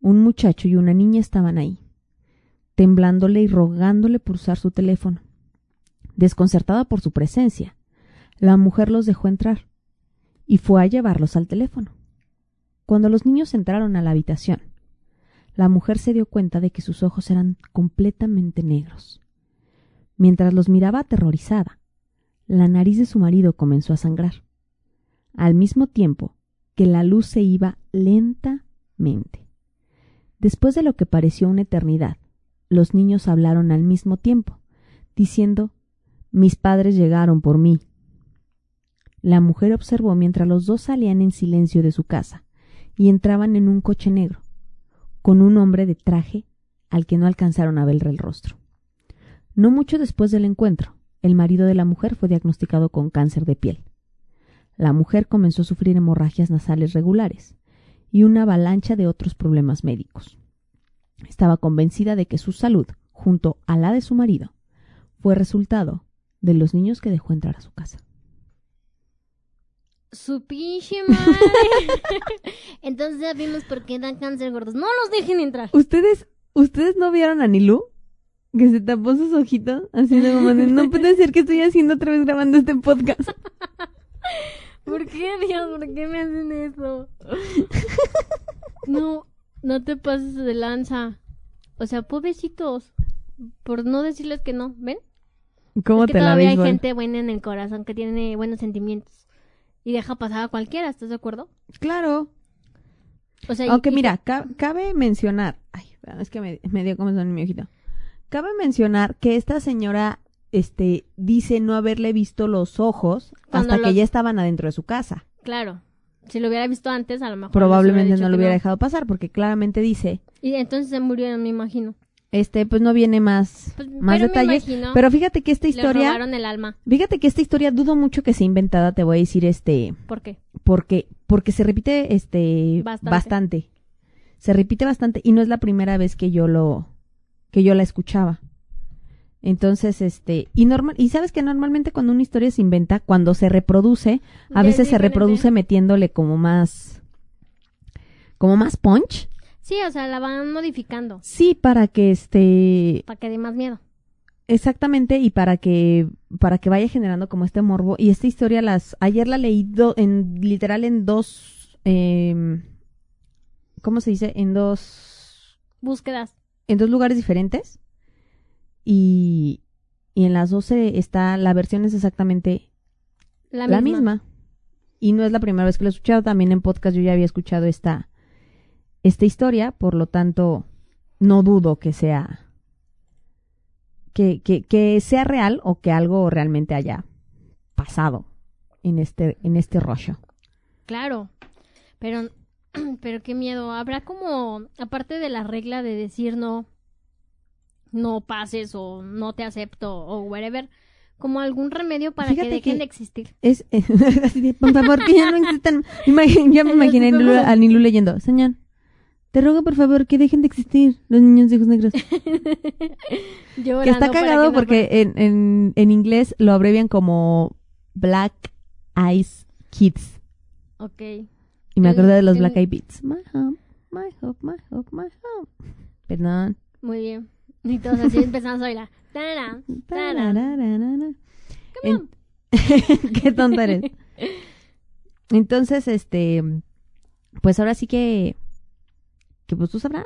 Un muchacho y una niña estaban ahí, temblándole y rogándole por usar su teléfono. Desconcertada por su presencia, la mujer los dejó entrar y fue a llevarlos al teléfono. Cuando los niños entraron a la habitación, la mujer se dio cuenta de que sus ojos eran completamente negros. Mientras los miraba aterrorizada, la nariz de su marido comenzó a sangrar, al mismo tiempo que la luz se iba lentamente. Después de lo que pareció una eternidad, los niños hablaron al mismo tiempo, diciendo Mis padres llegaron por mí. La mujer observó mientras los dos salían en silencio de su casa y entraban en un coche negro, con un hombre de traje al que no alcanzaron a ver el rostro. No mucho después del encuentro, el marido de la mujer fue diagnosticado con cáncer de piel. La mujer comenzó a sufrir hemorragias nasales regulares y una avalancha de otros problemas médicos. Estaba convencida de que su salud, junto a la de su marido, fue resultado de los niños que dejó entrar a su casa. Su pinche madre. Entonces ya vimos por qué dan cáncer gordos. No los dejen entrar. ¿Ustedes, ustedes no vieron a Nilu? Que se tapó sus ojitos, así de como de, no puede ser que estoy haciendo otra vez grabando este podcast. ¿Por qué, Dios? ¿Por qué me hacen eso? No, no te pases de lanza. O sea, pobrecitos. Por no decirles que no, ¿ven? ¿Cómo es que te la todavía ves, hay gente buena en el corazón que tiene buenos sentimientos. Y deja pasar a cualquiera, ¿estás de acuerdo? Claro. O sea, y- Aunque y- mira, ca- cabe mencionar, ay, es que me, me dio como en mi ojito. Cabe mencionar que esta señora, este, dice no haberle visto los ojos Cuando hasta que ya estaban adentro de su casa. Claro. Si lo hubiera visto antes, a lo mejor. Probablemente no lo hubiera dejado pasar porque claramente dice, Y entonces se murieron, me imagino. este, pues no viene más, Pues, más pero me detalles. imagino, Pero fíjate que esta historia, robaron el alma. fíjate que esta historia dudo mucho que sea inventada, te voy a decir, este, ¿Por qué? porque, porque se repite, este, Bastante. bastante. Se repite bastante y no es la primera vez que yo lo, que yo la escuchaba. Entonces, este, y normal, y sabes que normalmente cuando una historia se inventa, cuando se reproduce, a Ya veces se reproduce metiéndole como más, como más punch. Sí, o sea, la van modificando Sí, para que este, para que dé más miedo. exactamente, y para que, para que vaya generando como este morbo. Y esta historia las, ayer la leí do- en, literal en dos, em, ¿cómo se dice? En dos, Búsquedas. En dos lugares diferentes. Y, y en las 12 está, la versión es exactamente La, la, misma. misma. Y no es la primera vez que lo he escuchado, también en podcast yo ya había escuchado esta, esta historia, por lo tanto, no dudo que sea, que, que, que sea real o que algo realmente haya pasado en este, en este rollo. Claro. Pero, pero qué miedo. Habrá como, aparte de la regla de decir no, no pases o no te acepto o whatever, como algún remedio para Fíjate que dejen que- de existir. Es, por favor, que ya no existan. Imagin- ya me imaginé a Nilu, a Nilu leyendo, señor, te ruego por favor que dejen de existir los niños de ojos negros. Que está cagado que no porque en, en, en inglés lo abrevian como Black Eyes Kids. Ok. Y me acordé de los Black Eyed Beats. My home, my hope, my hope, my home. Perdón. Muy bien. Y todos así empezamos a bailar. Tarán. Tararararara. Come on. En- Qué tonta eres. Entonces, este, pues ahora sí que, que pues tú sabrás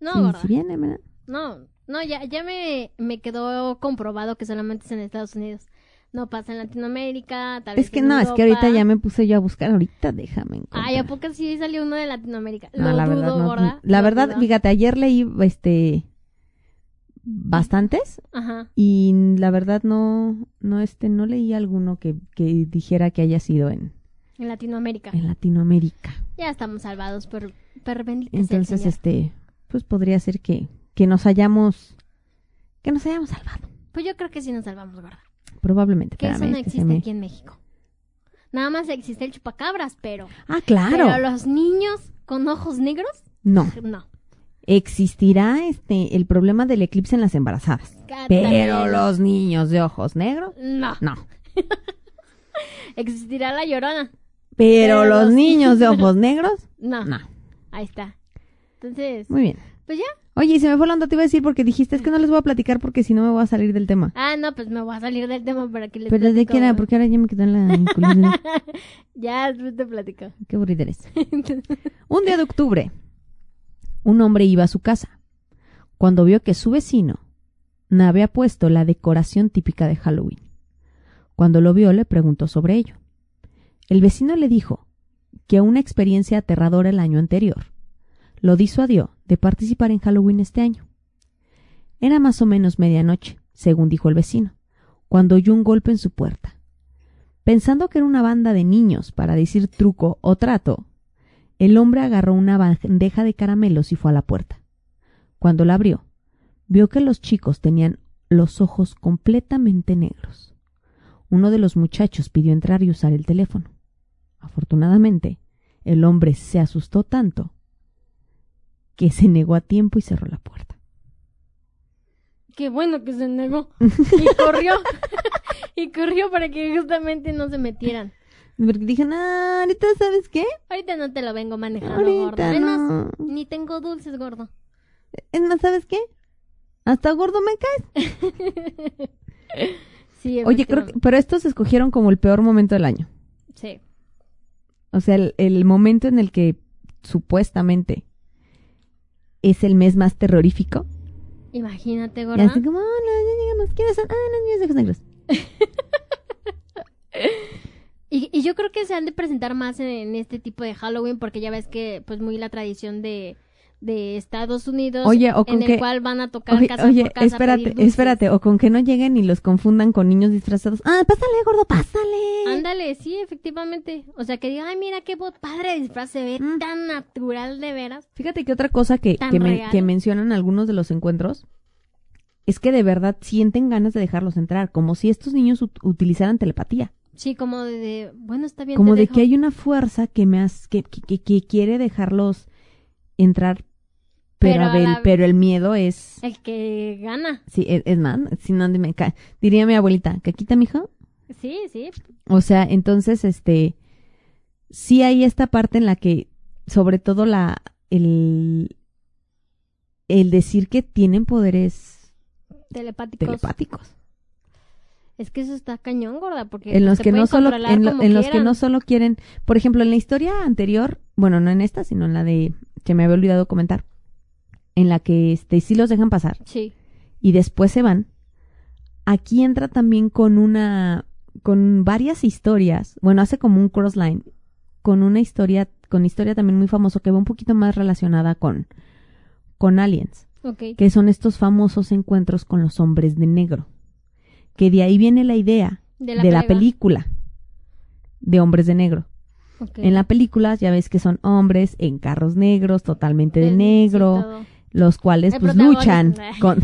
No, si, gorda. si viene, ¿verdad? No, no, ya, ya me, me quedó comprobado que solamente es en Estados Unidos. No pasa en Latinoamérica, tal vez Es que en no, es que ahorita ya me puse yo a buscar. Ahorita déjame encontrar. Ay, ¿a poco sí salió uno de Latinoamérica? No, Lo la dudo, verdad, no. gorda. La lo verdad, dudo. fíjate, ayer leí este bastantes Ajá. y la verdad no, no este, no leí alguno que, que dijera que haya sido en, En Latinoamérica. en Latinoamérica. Ya estamos salvados por, por bendito sea el Entonces, Señor. este, pues podría ser que, que nos hayamos, que nos hayamos salvado. Pues yo creo que sí nos salvamos, gorda. Probablemente. Que eso espérame, no que se existe me- aquí en México. Nada más existe el chupacabras, pero... Ah, claro. Pero los niños con ojos negros, No. no. Existirá este, el problema del eclipse en las embarazadas. Pero los niños de ojos negros, No. no. ¿Existirá la llorona? Pero Pero los los- niños de ojos negros, No. no. Ahí está. Entonces, Muy bien. pues ya, Oye, y se me fue la onda, te iba a decir porque dijiste, es que no les voy a platicar porque si no me voy a salir del tema. Ah, no, pues me voy a salir del tema para que les Pero platico. que era, porque ahora ya me quedé en la. Ya, después te platico. Qué aburrida eres. Un día de octubre, un hombre iba a su casa cuando vio que su vecino no había puesto la decoración típica de Halloween. Cuando lo vio, le preguntó sobre ello. El vecino le dijo que una experiencia aterradora el año anterior lo disuadió de participar en Halloween este año. Era más o menos medianoche, según dijo el vecino, cuando oyó un golpe en su puerta. Pensando que era una banda de niños para decir truco o trato, el hombre agarró una bandeja de caramelos y fue a la puerta. Cuando la abrió, vio que los chicos tenían los ojos completamente negros. Uno de los muchachos pidió entrar y usar el teléfono. Afortunadamente, el hombre se asustó tanto que se negó a tiempo y cerró la puerta. Qué bueno que se negó. Y corrió. y corrió para que justamente no se metieran. Porque dije, no, ahorita sabes qué? Ahorita no te lo vengo manejando, gordo. No. más, ni tengo dulces, gordo. Es más, ¿sabes qué? Hasta gordo me caes. Sí, Oye, creo que, pero estos escogieron como el peor momento del año. Sí. O sea, el, el momento en el que supuestamente es el mes más terrorífico. Imagínate, Y gorda. así como, hola, ya llegamos. ¿Quiénes son? Ah, los niños de ojos negros. Y, y yo creo que se han de presentar más en, en este tipo de Halloween porque ya ves que pues muy la tradición de, de Estados Unidos Oye, o con en el que- cual van a tocar Oye, casa oye, por casa a espérate, espérate. O con que no lleguen y los confundan con niños disfrazados. Ah, pásale, gordo, pásale. Ándale, sí, efectivamente. O sea, que diga, ay, mira qué padre disfraz, se ve Mm. tan natural de veras. Fíjate que otra cosa que, que, mencionan algunos de los encuentros es que de verdad sienten ganas de dejarlos entrar, como si estos niños ut- utilizaran telepatía. Sí, como de, de, bueno, está bien. como te de dejo. que hay una fuerza que me has- que, que, que- que quiere dejarlos entrar, pero, Pero a a ver, la- pero el miedo es, El que gana. sí, es, es más, si no me ca- diría mi abuelita, ¿caquita, mijo? Sí, sí. O sea, entonces, este, sí hay esta parte en la que, sobre todo la, el, el decir que tienen poderes Telepáticos. telepáticos. Es que eso está cañón, gorda, porque en los que no solo en, lo- en los que no solo quieren por ejemplo en la historia anterior bueno no en esta sino en la de que me había olvidado comentar en la que este sí los dejan pasar Sí. y después se van aquí entra también con una con varias historias bueno hace como un crossline con una historia con historia también muy famoso que va un poquito más relacionada con con aliens que son estos famosos encuentros con los hombres de negro que de ahí viene la idea De de la película. de hombres de negro. En la película ya ves que son hombres en carros negros, totalmente de El- negro, sí. Los cuales El pues luchan con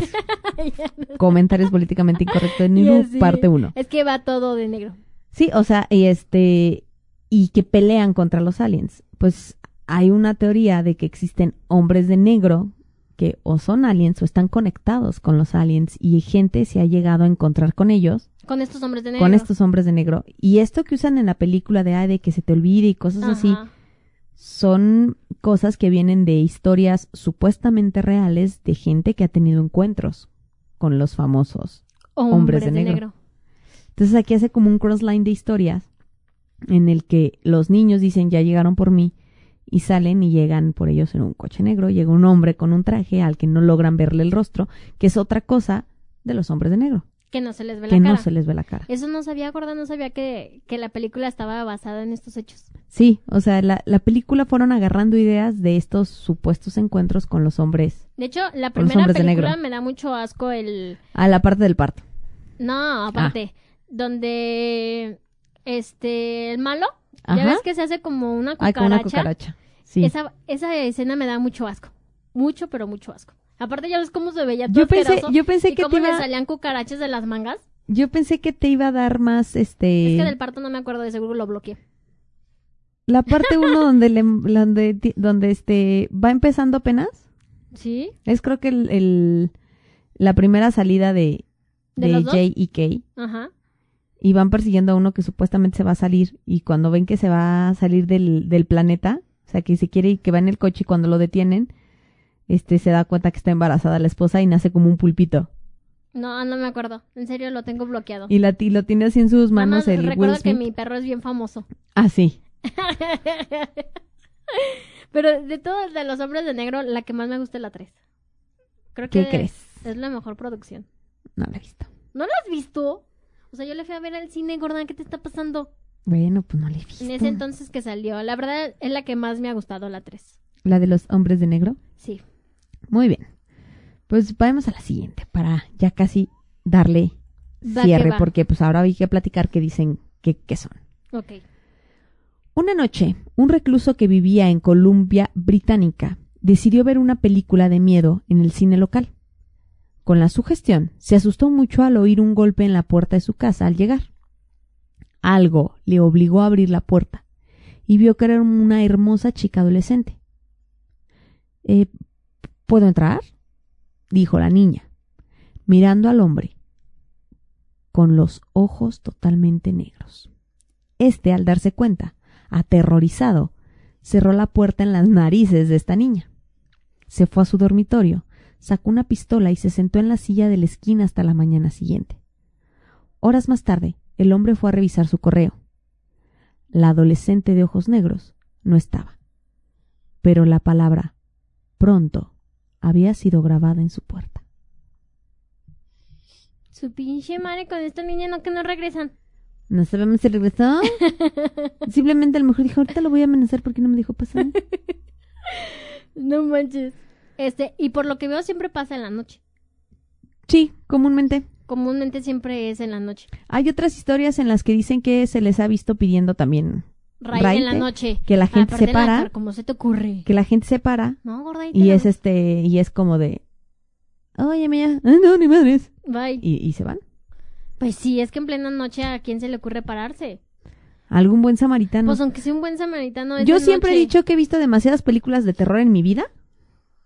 comentarios políticamente incorrectos Y Niru, parte 1. Es que va todo de negro. Sí, o sea, y este y que pelean contra los aliens. Pues hay una teoría de que existen hombres de negro que o son aliens o están conectados con los aliens y gente se ha llegado a encontrar con ellos Con estos hombres de negro. con estos hombres de negro. Y esto que usan en la película de, ay, de que se te olvide y cosas así. Son cosas que vienen de historias supuestamente reales de gente que ha tenido encuentros con los famosos. Hombres, de de, negro. negro. Entonces aquí hace como un crossline de historias en el que los niños dicen, ya llegaron por mí, y salen y llegan por ellos en un coche negro. Llega un hombre con un traje al que no logran verle el rostro, que es otra cosa de los hombres de negro, Que no se les ve que la no cara. se les ve la cara. Eso no sabía, gorda, no sabía que, que la película estaba basada en estos hechos. Sí, o sea, la, la película fueron agarrando ideas de estos supuestos encuentros con los hombres De hecho, la primera película me da mucho asco el... a la parte del parto. No, aparte, donde este el malo, ya ves que se hace como una Ay, cucaracha. con una cucaracha. Sí. Esa, esa escena me da mucho asco. Mucho, pero mucho asco. Aparte, ya ves cómo se veía todo Yo pensé, yo pensé y que cómo te le iba, salían cucarachas de las mangas. yo pensé que te iba a dar más, este, Es que del parto no me acuerdo, de seguro lo bloqueé. la parte uno donde le, donde, donde este, va empezando apenas. ¿Sí? Es creo que el, el- la primera salida de, ¿De de? Jay y Kay. Ajá. Y van persiguiendo a uno que supuestamente se va a salir. Y cuando ven que se va a salir del, del planeta, o sea, que se quiere y que va en el coche y cuando lo detienen, este se da cuenta que está embarazada la esposa y nace como un pulpito. No, no me acuerdo. En serio, lo tengo bloqueado. Y la, y lo tiene así en sus manos el recuerdo Will que mi perro es bien famoso. Ah, sí. Pero de todos de los hombres de negro, la que más me gusta es la 3. Creo que ¿Qué crees? es la mejor producción. No la he visto. ¿No la has visto? O sea, yo le fui a ver al cine, Gordon, ¿qué te está pasando? Bueno, pues no la he visto. En ese entonces que salió. La verdad es la que más me ha gustado, la 3. La de los hombres de negro. Sí. Muy bien. Pues vamos a la siguiente para ya casi darle Va que cierre porque pues ahora hay que platicar qué dicen que, qué son. Ok. Una noche, un recluso que vivía en Columbia Británica decidió ver una película de miedo en el cine local. Con la sugestión, se asustó mucho al oír un golpe en la puerta de su casa al llegar. Algo le obligó a abrir la puerta y vio que era una hermosa chica adolescente. "Eh, ¿Puedo entrar? dijo la niña, mirando al hombre con los ojos totalmente negros. Este, al darse cuenta, aterrorizado, cerró la puerta en las narices de esta niña. Se fue a su dormitorio, sacó una pistola y se sentó en la silla de la esquina hasta la mañana siguiente. Horas más tarde, el hombre fue a revisar su correo. La adolescente de ojos negros no estaba. Pero la palabra pronto había sido grabada en su puerta. Su pinche madre con esta niña no que no regresan. No sabemos si regresó. Simplemente a lo mejor dijo, ahorita lo voy a amenazar porque no me dijo pasar. No manches. Este, y por lo que veo siempre pasa en la noche. Sí, comúnmente. Comúnmente siempre es en la noche. Hay otras historias en las que dicen que se les ha visto pidiendo también En la noche. que la gente Aparte se para, car- ¿Cómo se te ocurre? que la gente se para No, gorda. y es este y es como de, oye mía, ah, no ni madres Bye. y, y se van. Pues sí, es que en plena noche a quién se le ocurre pararse. Algún buen samaritano. Pues aunque sea un buen samaritano. Yo siempre he dicho que he visto demasiadas películas de terror en mi vida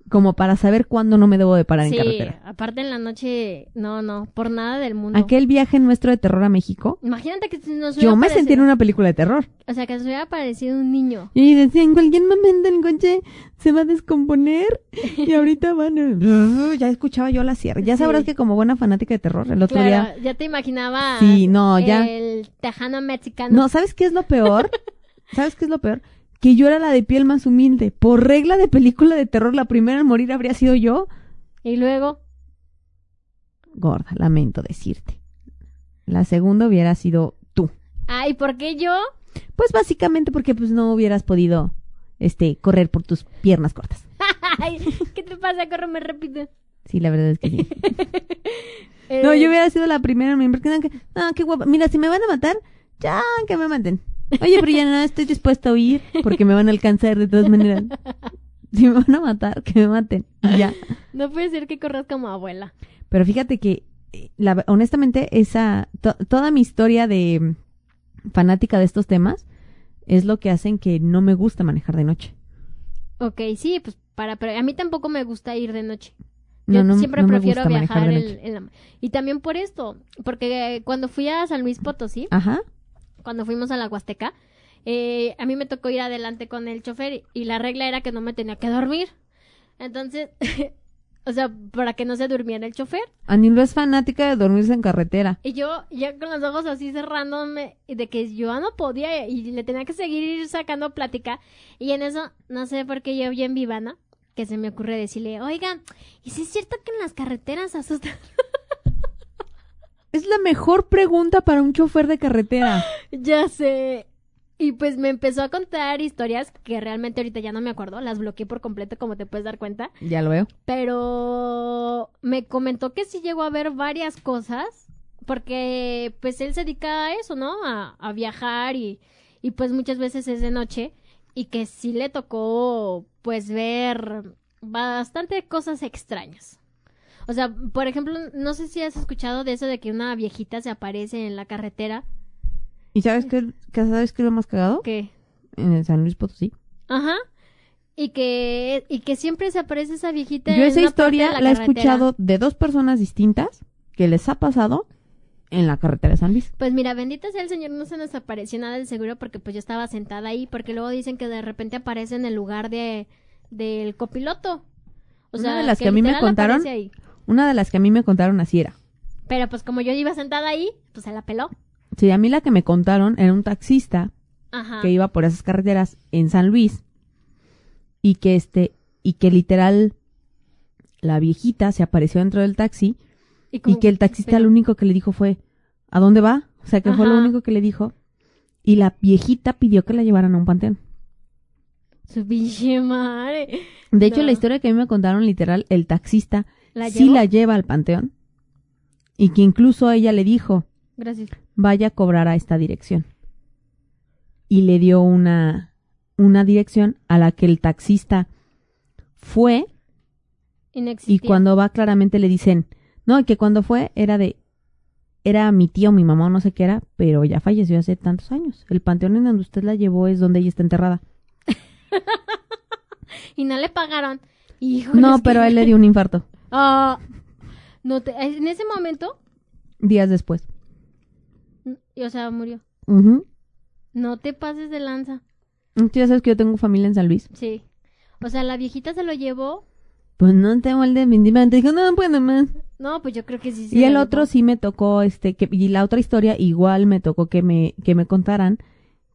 como para saber cuándo no me debo de parar Sí, en carretera. aparte en la noche, no, no, por nada del mundo. Aquel viaje nuestro de terror a México, Imagínate que nos yo me sentí en una película de terror. O sea, que nos hubiera aparecido un niño. Y decía, en cualquier momento el coche se va a descomponer y ahorita van ya escuchaba yo la sierra. Ya Sí. sabrás que como buena fanática de terror, el otro día... Claro, ya te imaginaba. Sí, no, ya- El tejano mexicano. No, ¿sabes qué es lo peor? ¿Sabes qué es lo peor? Que yo era la de piel más humilde. Por regla de película de terror, la primera en morir habría sido yo. Y luego, Gorda, lamento decirte. La segunda hubiera sido tú. ay, ¿por qué yo? Pues básicamente porque pues no hubieras podido este correr por tus piernas cortas. Ay, ¿qué te pasa? Corre más rápido. Sí, la verdad es que sí. Eh, No, yo hubiera sido la primera en morir, porque ah, qué guapa. Mira, si me van a matar, ya que me maten. Oye, pero ya no estoy dispuesta a huir porque me van a alcanzar de todas maneras. Si me van a matar, que me maten. Ya. No puede ser que corras como abuela. Pero fíjate que, la, honestamente, esa, to- toda mi historia de mm, fanática de estos temas es lo que hacen que no me gusta manejar de noche. Ok, sí, pues para, pero a mí tampoco me gusta ir de noche. No, Yo no, siempre no prefiero viajar noche. en la- Y también por esto, porque eh, cuando fui a San Luis Potosí, Ajá. Cuando fuimos a la Huasteca, eh, a mí me tocó ir adelante con el chofer y la regla era que no me tenía que dormir. Entonces, o sea, para que no se durmiera el chofer. Anilo es fanática de dormirse en carretera. Y yo ya con los ojos así cerrándome y de que yo no podía y le tenía que seguir sacando plática. Y en eso, no sé por qué yo bien vivana, que se me ocurre decirle, oigan, ¿y si es cierto que en las carreteras asustan? Es la mejor pregunta para un chofer de carretera. ya sé. Y pues me empezó a contar historias que realmente ahorita ya no me acuerdo, las bloqueé por completo como te puedes dar cuenta, Ya lo veo. pero me comentó que sí llegó a ver varias cosas, porque pues él se dedica a eso, ¿no? A, a viajar y, y pues muchas veces es de noche y que sí le tocó pues ver bastante cosas extrañas. O sea, por ejemplo, no sé si has escuchado de eso de que una viejita se aparece en la carretera. ¿Y sabes qué, qué- sabes qué es lo más cagado? que En el San Luis Potosí. Ajá. Y que, y que siempre se aparece esa viejita. Yo en esa una parte historia de la, la he escuchado de dos personas distintas que les ha pasado en la carretera de San Luis. Pues mira, bendito sea el Señor, no se nos apareció nada de seguro porque pues yo estaba sentada ahí, porque luego dicen que de repente aparece en el lugar de del copiloto. O O Una sea, de las que que a mí me contaron- ahí. Una de las que a mí me contaron así era. Pero pues como yo iba sentada ahí, pues se la peló. Sí, a mí la que me contaron era un taxista Ajá. que iba por esas carreteras en San Luis y que este y que literal la viejita se apareció dentro del taxi y que el taxista pero- lo único que le dijo fue ¿a dónde va? O sea, que fue lo único que le dijo y la viejita pidió que la llevaran a un panteón. Su pinche madre. De hecho, No. la historia que a mí me contaron literal, el taxista ¿La sí la lleva al panteón y que incluso ella le dijo Gracias. vaya a cobrar a esta dirección. Y le dio una, una dirección a la que el taxista fue Y cuando va claramente le dicen, no, que cuando fue era de, era mi tío, mi mamá o no sé qué era, pero ya falleció hace tantos años. El panteón en donde usted la llevó es donde ella está enterrada. Y no le pagaron. Híjole, No, que- pero él le dio un infarto Ah, no te... En ese momento, días después. y, o sea, murió. Ujú. No te pases de lanza. Tú ya sabes que yo tengo familia en San Luis. Sí. O sea, la viejita se lo llevó. Pues no tengo el de mi Dijo, no, puedo más. No, pues yo creo que sí. se Y el lo otro llevó. sí me tocó, este, que, y la otra historia igual me tocó que me, que me contaran,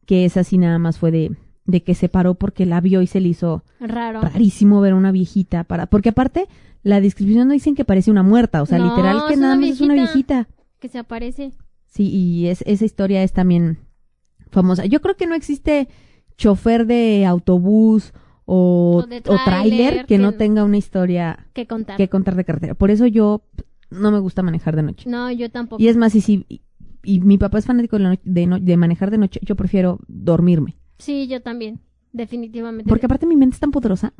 que esa sí nada más fue de, de que se paró porque la vio y se le hizo Raro. rarísimo ver a una viejita para, porque aparte, la descripción no dicen que parece una muerta, o sea, No, literal que nada más es una viejita. Que se aparece. Sí, y es, esa historia es también famosa. Yo creo que no existe chofer de autobús o, O de o tráiler tráiler que que no tenga una historia Que contar. que contar de carretera. Por eso yo no me gusta manejar de noche. No, yo tampoco. Y es más, y si y, y mi papá es fanático de, la de, no- de manejar de noche, yo prefiero dormirme. Sí, yo también. Definitivamente. Porque aparte mi mente es tan poderosa,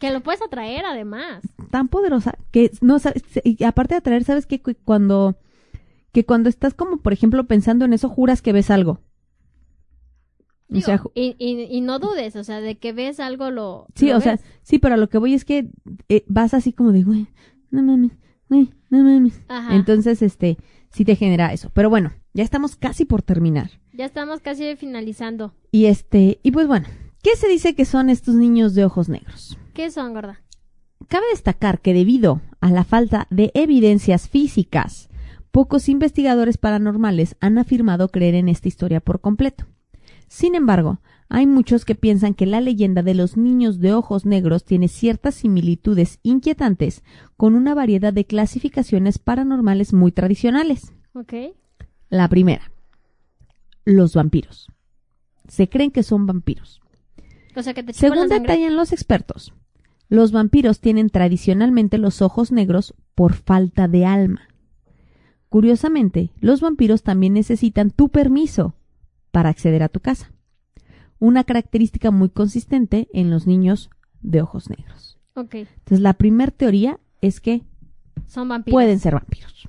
Que lo puedes atraer, además. tan poderosa, que no sabes, y aparte de atraer, sabes que cu- cuando, que cuando estás como, por ejemplo, pensando en eso, juras que ves algo. O sea, y, y, y no dudes, o sea, de que ves algo lo. sí, lo o sea, sí, pero a lo que voy es que eh, vas así como de, güey, no mames, güey, no mames. Ajá. Entonces, este, sí te genera eso. Pero bueno, ya estamos casi por terminar. Ya estamos casi finalizando. Y este, y pues bueno, ¿qué se dice que son estos niños de ojos negros? ¿Qué son, gorda? Cabe destacar que debido a la falta de evidencias físicas, pocos investigadores paranormales han afirmado creer en esta historia por completo. Sin embargo, hay muchos que piensan que la leyenda de los niños de ojos negros tiene ciertas similitudes inquietantes con una variedad de clasificaciones paranormales muy tradicionales. Ok. La primera, los vampiros. Se creen que son vampiros. O sea, que te chupan Según detallan los expertos, los vampiros tienen tradicionalmente los ojos negros por falta de alma. Curiosamente, los vampiros también necesitan tu permiso para acceder a tu casa. Una característica muy consistente en los niños de ojos negros. Ok. Entonces, la primera teoría es que Son vampiros. pueden ser vampiros.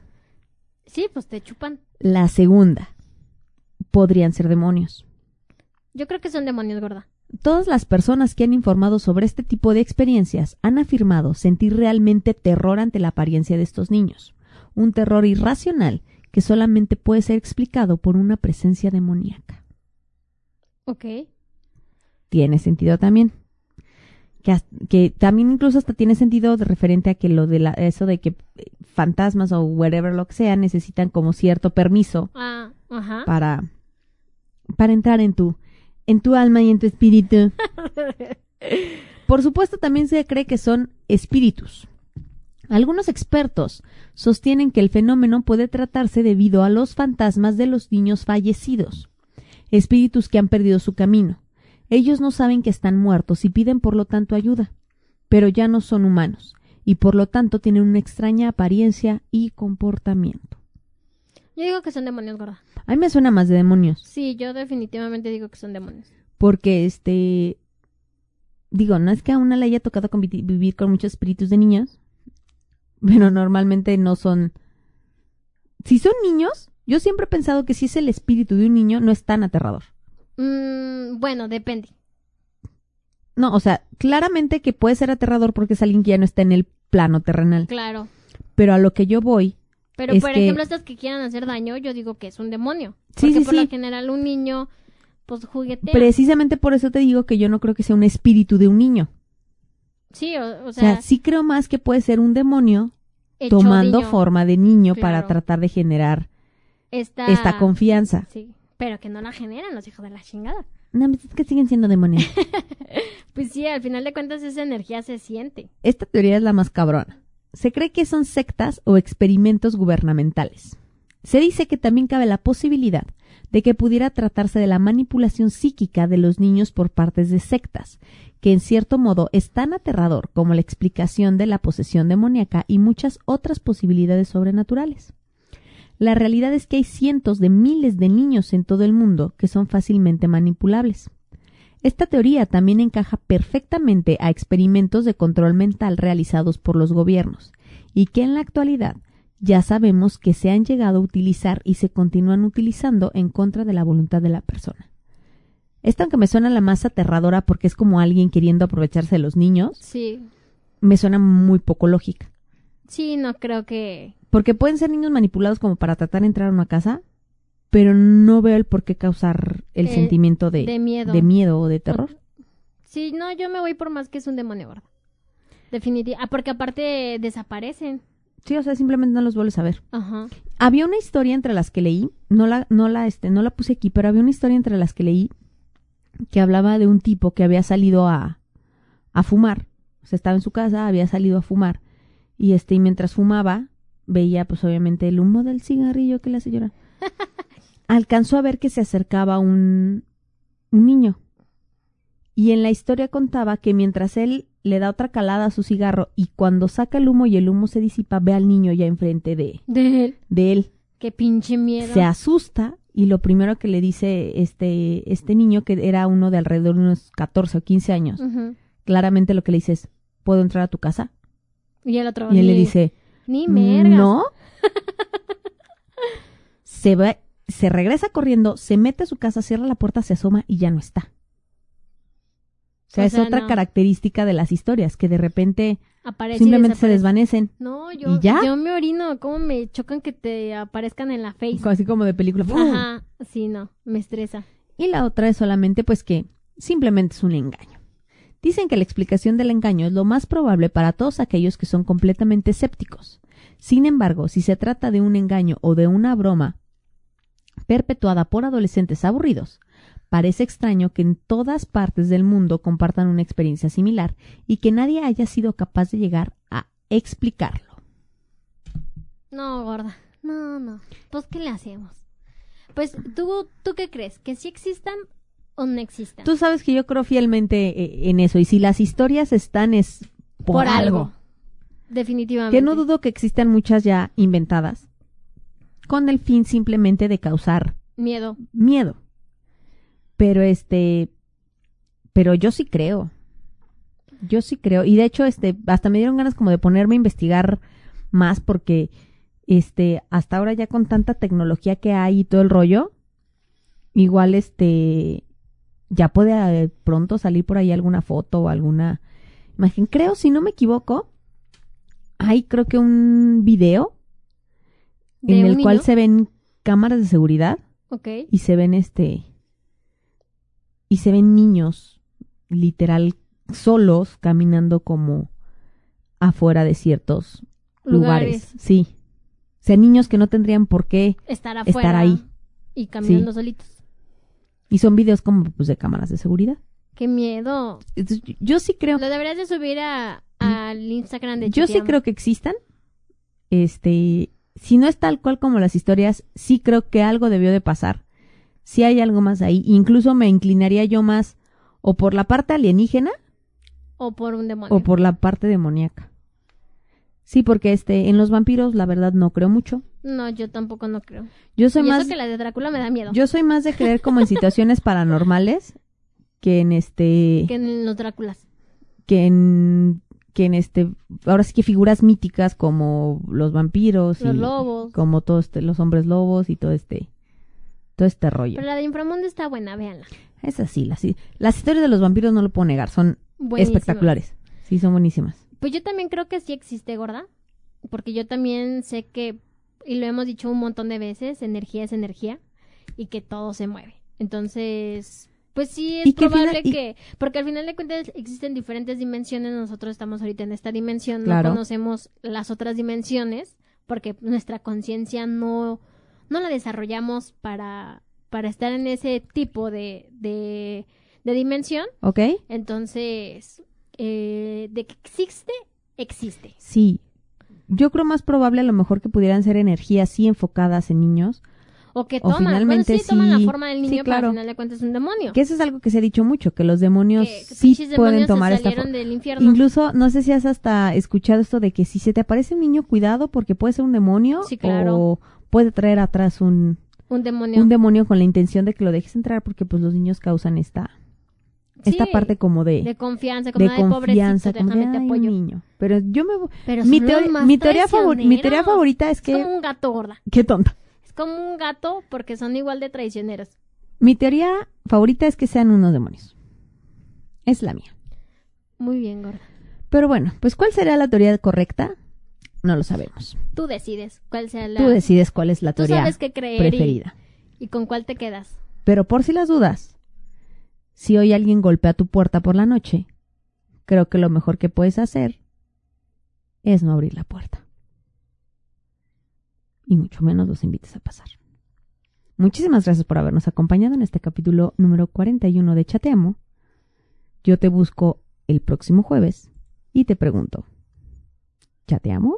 Sí, pues te chupan. La segunda, podrían ser demonios. Yo creo que son demonios, gorda. Todas las personas que han informado sobre este tipo de experiencias han afirmado sentir realmente terror ante la apariencia de estos niños, un terror irracional que solamente puede ser explicado por una presencia demoníaca. Ok. Tiene sentido también. Que, que también incluso hasta tiene sentido de referente a que lo de la, eso de que eh, fantasmas o whatever lo que sea necesitan como cierto permiso Ah, para, para entrar en tu, en tu alma y en tu espíritu. Por supuesto, también se cree que son espíritus. Algunos expertos sostienen que el fenómeno puede tratarse debido a los fantasmas de los niños fallecidos, espíritus que han perdido su camino. Ellos no saben que están muertos y piden por lo tanto ayuda, pero ya no son humanos y por lo tanto tienen una extraña apariencia y comportamiento. Yo digo que son demonios, gorda. A mí me suena más de demonios. Sí, yo definitivamente digo que son demonios. porque este digo no es que a una le haya tocado vivir con muchos espíritus de niños pero normalmente no son si son niños yo siempre he pensado que si es el espíritu de un niño no es tan aterrador Mm, bueno, depende. no o sea claramente que puede ser aterrador porque es alguien que ya no está en el plano terrenal Claro. pero a lo que yo voy Pero, Es por que- ejemplo, estas que quieran hacer daño, yo digo que es un demonio. Sí, Porque sí, por sí. lo general un niño, pues juguetea. precisamente por eso te digo que yo no creo que sea un espíritu de un niño Sí, o, o O sea, sea, sí creo más que puede ser un demonio tomando niño. forma de niño para tratar de generar esta, esta confianza. Sí, pero que no la generan los hijos de la chingada. No, pues es que siguen siendo demonios. Pues sí, al final de cuentas esa energía se siente. Esta teoría es la más cabrona. Se cree que son sectas o experimentos gubernamentales. Se dice que también cabe la posibilidad de que pudiera tratarse de la manipulación psíquica de los niños por partes de sectas, que en cierto modo es tan aterrador como la explicación de la posesión demoníaca y muchas otras posibilidades sobrenaturales. La realidad es que hay cientos de miles de niños en todo el mundo que son fácilmente manipulables. Esta teoría también encaja perfectamente a experimentos de control mental realizados por los gobiernos y que en la actualidad ya sabemos que se han llegado a utilizar y se continúan utilizando en contra de la voluntad de la persona. Esta, aunque me suena la más aterradora porque es como alguien queriendo aprovecharse de los niños, Sí. me suena muy poco lógica. Sí, no creo que... Porque pueden ser niños manipulados como para tratar de entrar a una casa, pero no veo el por qué causar el Eh, sentimiento de, de miedo. de miedo o de terror. Sí, no, yo me voy por más que es un demonio gordo. Definitivamente. Ah, porque aparte desaparecen. Sí, o sea, simplemente no los vuelves a ver. Ajá. Había una historia entre las que leí, no la, no la, este, no la puse aquí, pero había una historia entre las que leí que hablaba de un tipo que había salido a, a fumar. O sea, estaba en su casa, había salido a fumar. Y este, y mientras fumaba, veía, pues obviamente, el humo del cigarrillo que le hace llorar. Alcanzó a ver que se acercaba un, un niño. Y en la historia contaba que mientras él le da otra calada a su cigarro y cuando saca el humo y el humo se disipa, ve al niño ya enfrente de, De él. de él Qué pinche miedo. se asusta y lo primero que le dice este, este niño, que era uno de alrededor de unos 14 o 15 años, claramente lo que le dice es, ¿puedo entrar a tu casa? Y el otro. Y él le dice, Ni mergas. no. se va, se regresa corriendo, se mete a su casa, cierra la puerta, se asoma y ya no está. O sea, O es sea, otra no. característica de las historias, que de repente Aparece simplemente se desvanecen. No, yo, ¿Y ya? yo me orino. ¿Cómo me chocan que te aparezcan en la face? Así como de película. Ajá. Sí, no. Me estresa. Y la otra es solamente pues que simplemente es un engaño. Dicen que la explicación del engaño es lo más probable para todos aquellos que son completamente escépticos. Sin embargo, si se trata de un engaño o de una broma perpetuada por adolescentes aburridos, parece extraño que en todas partes del mundo compartan una experiencia similar y que nadie haya sido capaz de llegar a explicarlo. No, gorda. No, no. Pues, ¿qué le hacemos? Pues, ¿tú, ¿tú qué crees? ¿Que sí existan o no existan? Tú sabes que yo creo fielmente eh, en eso y si las historias están es por, algo. Definitivamente. Que no dudo que existan muchas ya inventadas, con el fin simplemente de causar Miedo. miedo. Pero este, pero yo sí creo. Yo sí creo. Y de hecho, este, hasta me dieron ganas como de ponerme a investigar más porque, este, hasta ahora ya con tanta tecnología que hay y todo el rollo, igual este, ya puede eh, pronto salir por ahí alguna foto o alguna imagen. Creo, si no me equivoco, hay creo que un video ¿De en el cual niño? se ven cámaras de seguridad Ok. y se ven este y se ven niños literal solos caminando como afuera de ciertos lugares. Lugares. Sí. O sea, niños que no tendrían por qué Estar Estar afuera. ahí. Y caminando solitos. y son videos como pues de cámaras de seguridad. Qué miedo. Yo- sí creo Lo deberías de subir a, al Instagram de yo sí creo que existan. Este, si no es tal cual como las historias, sí creo que algo debió de pasar. Si hay algo más ahí, incluso me inclinaría yo más o por la parte alienígena O por un demonio. o por la parte demoníaca. Sí, porque este, en los vampiros la verdad no creo mucho. No, yo tampoco no creo. Yo soy y más, eso que la de Drácula me da miedo. yo soy más de creer como en situaciones paranormales que en este, Que en los Dráculas. que en, que en este, ahora sí que figuras míticas como los vampiros Los y lobos. como todos este, los hombres lobos y todo este, todo este rollo. Pero la de Inframundo está buena, véanla. Es así, las, las historias de los vampiros no lo puedo negar, son espectaculares. Sí, son buenísimas. Pues yo también creo que sí existe, gorda. Porque yo también sé que, y lo hemos dicho un montón de veces, energía es energía y que todo se mueve. Entonces, Pues sí, es probable final- que, porque al final de cuentas existen diferentes dimensiones, nosotros estamos ahorita en esta dimensión, Claro. no conocemos las otras dimensiones, porque nuestra conciencia no, no la desarrollamos para, para estar en ese tipo de, de, de dimensión, ¿Ok? entonces, eh, de que existe, existe. Sí. Yo creo más probable a lo mejor que pudieran ser energías sí enfocadas en niños, O que O toman, finalmente bueno, sí, toman la sí, forma del sí, niño, pero claro. al final de cuentas es un demonio. que eso es algo que se ha dicho mucho, que los demonios Que- que sí pueden tomar esta forma. del infierno. Incluso, no sé si has hasta escuchado esto de que si se te aparece un niño, cuidado porque puede ser un demonio Sí, claro. o puede traer atrás un, un demonio. un demonio con la intención de que lo dejes entrar porque pues los niños causan esta, esta Sí, parte como de, de confianza, como de ay, confianza, como de déjame te "Ay, un apoyo. niño. Pero yo me... Pero Mi, mi, teoría mi teoría favorita es Es que... como un gato gorda. Qué tonta. Es como un gato porque son igual de traicioneros. Mi teoría favorita es que sean unos demonios. Es la mía. Muy bien, gorda. Pero bueno, pues ¿cuál será la teoría correcta? No lo sabemos. Tú decides cuál sea la... Tú decides cuál es la Tú teoría sabes qué creer y- preferida. Y, con cuál te quedas. Pero por si las dudas, si hoy alguien golpea tu puerta por la noche, creo que lo mejor que puedes hacer es no abrir la puerta. Y mucho menos los invites a pasar. Muchísimas gracias por habernos acompañado en este capítulo número 41 de Chateamo. Yo te busco el próximo jueves y te pregunto, ¿chateamo?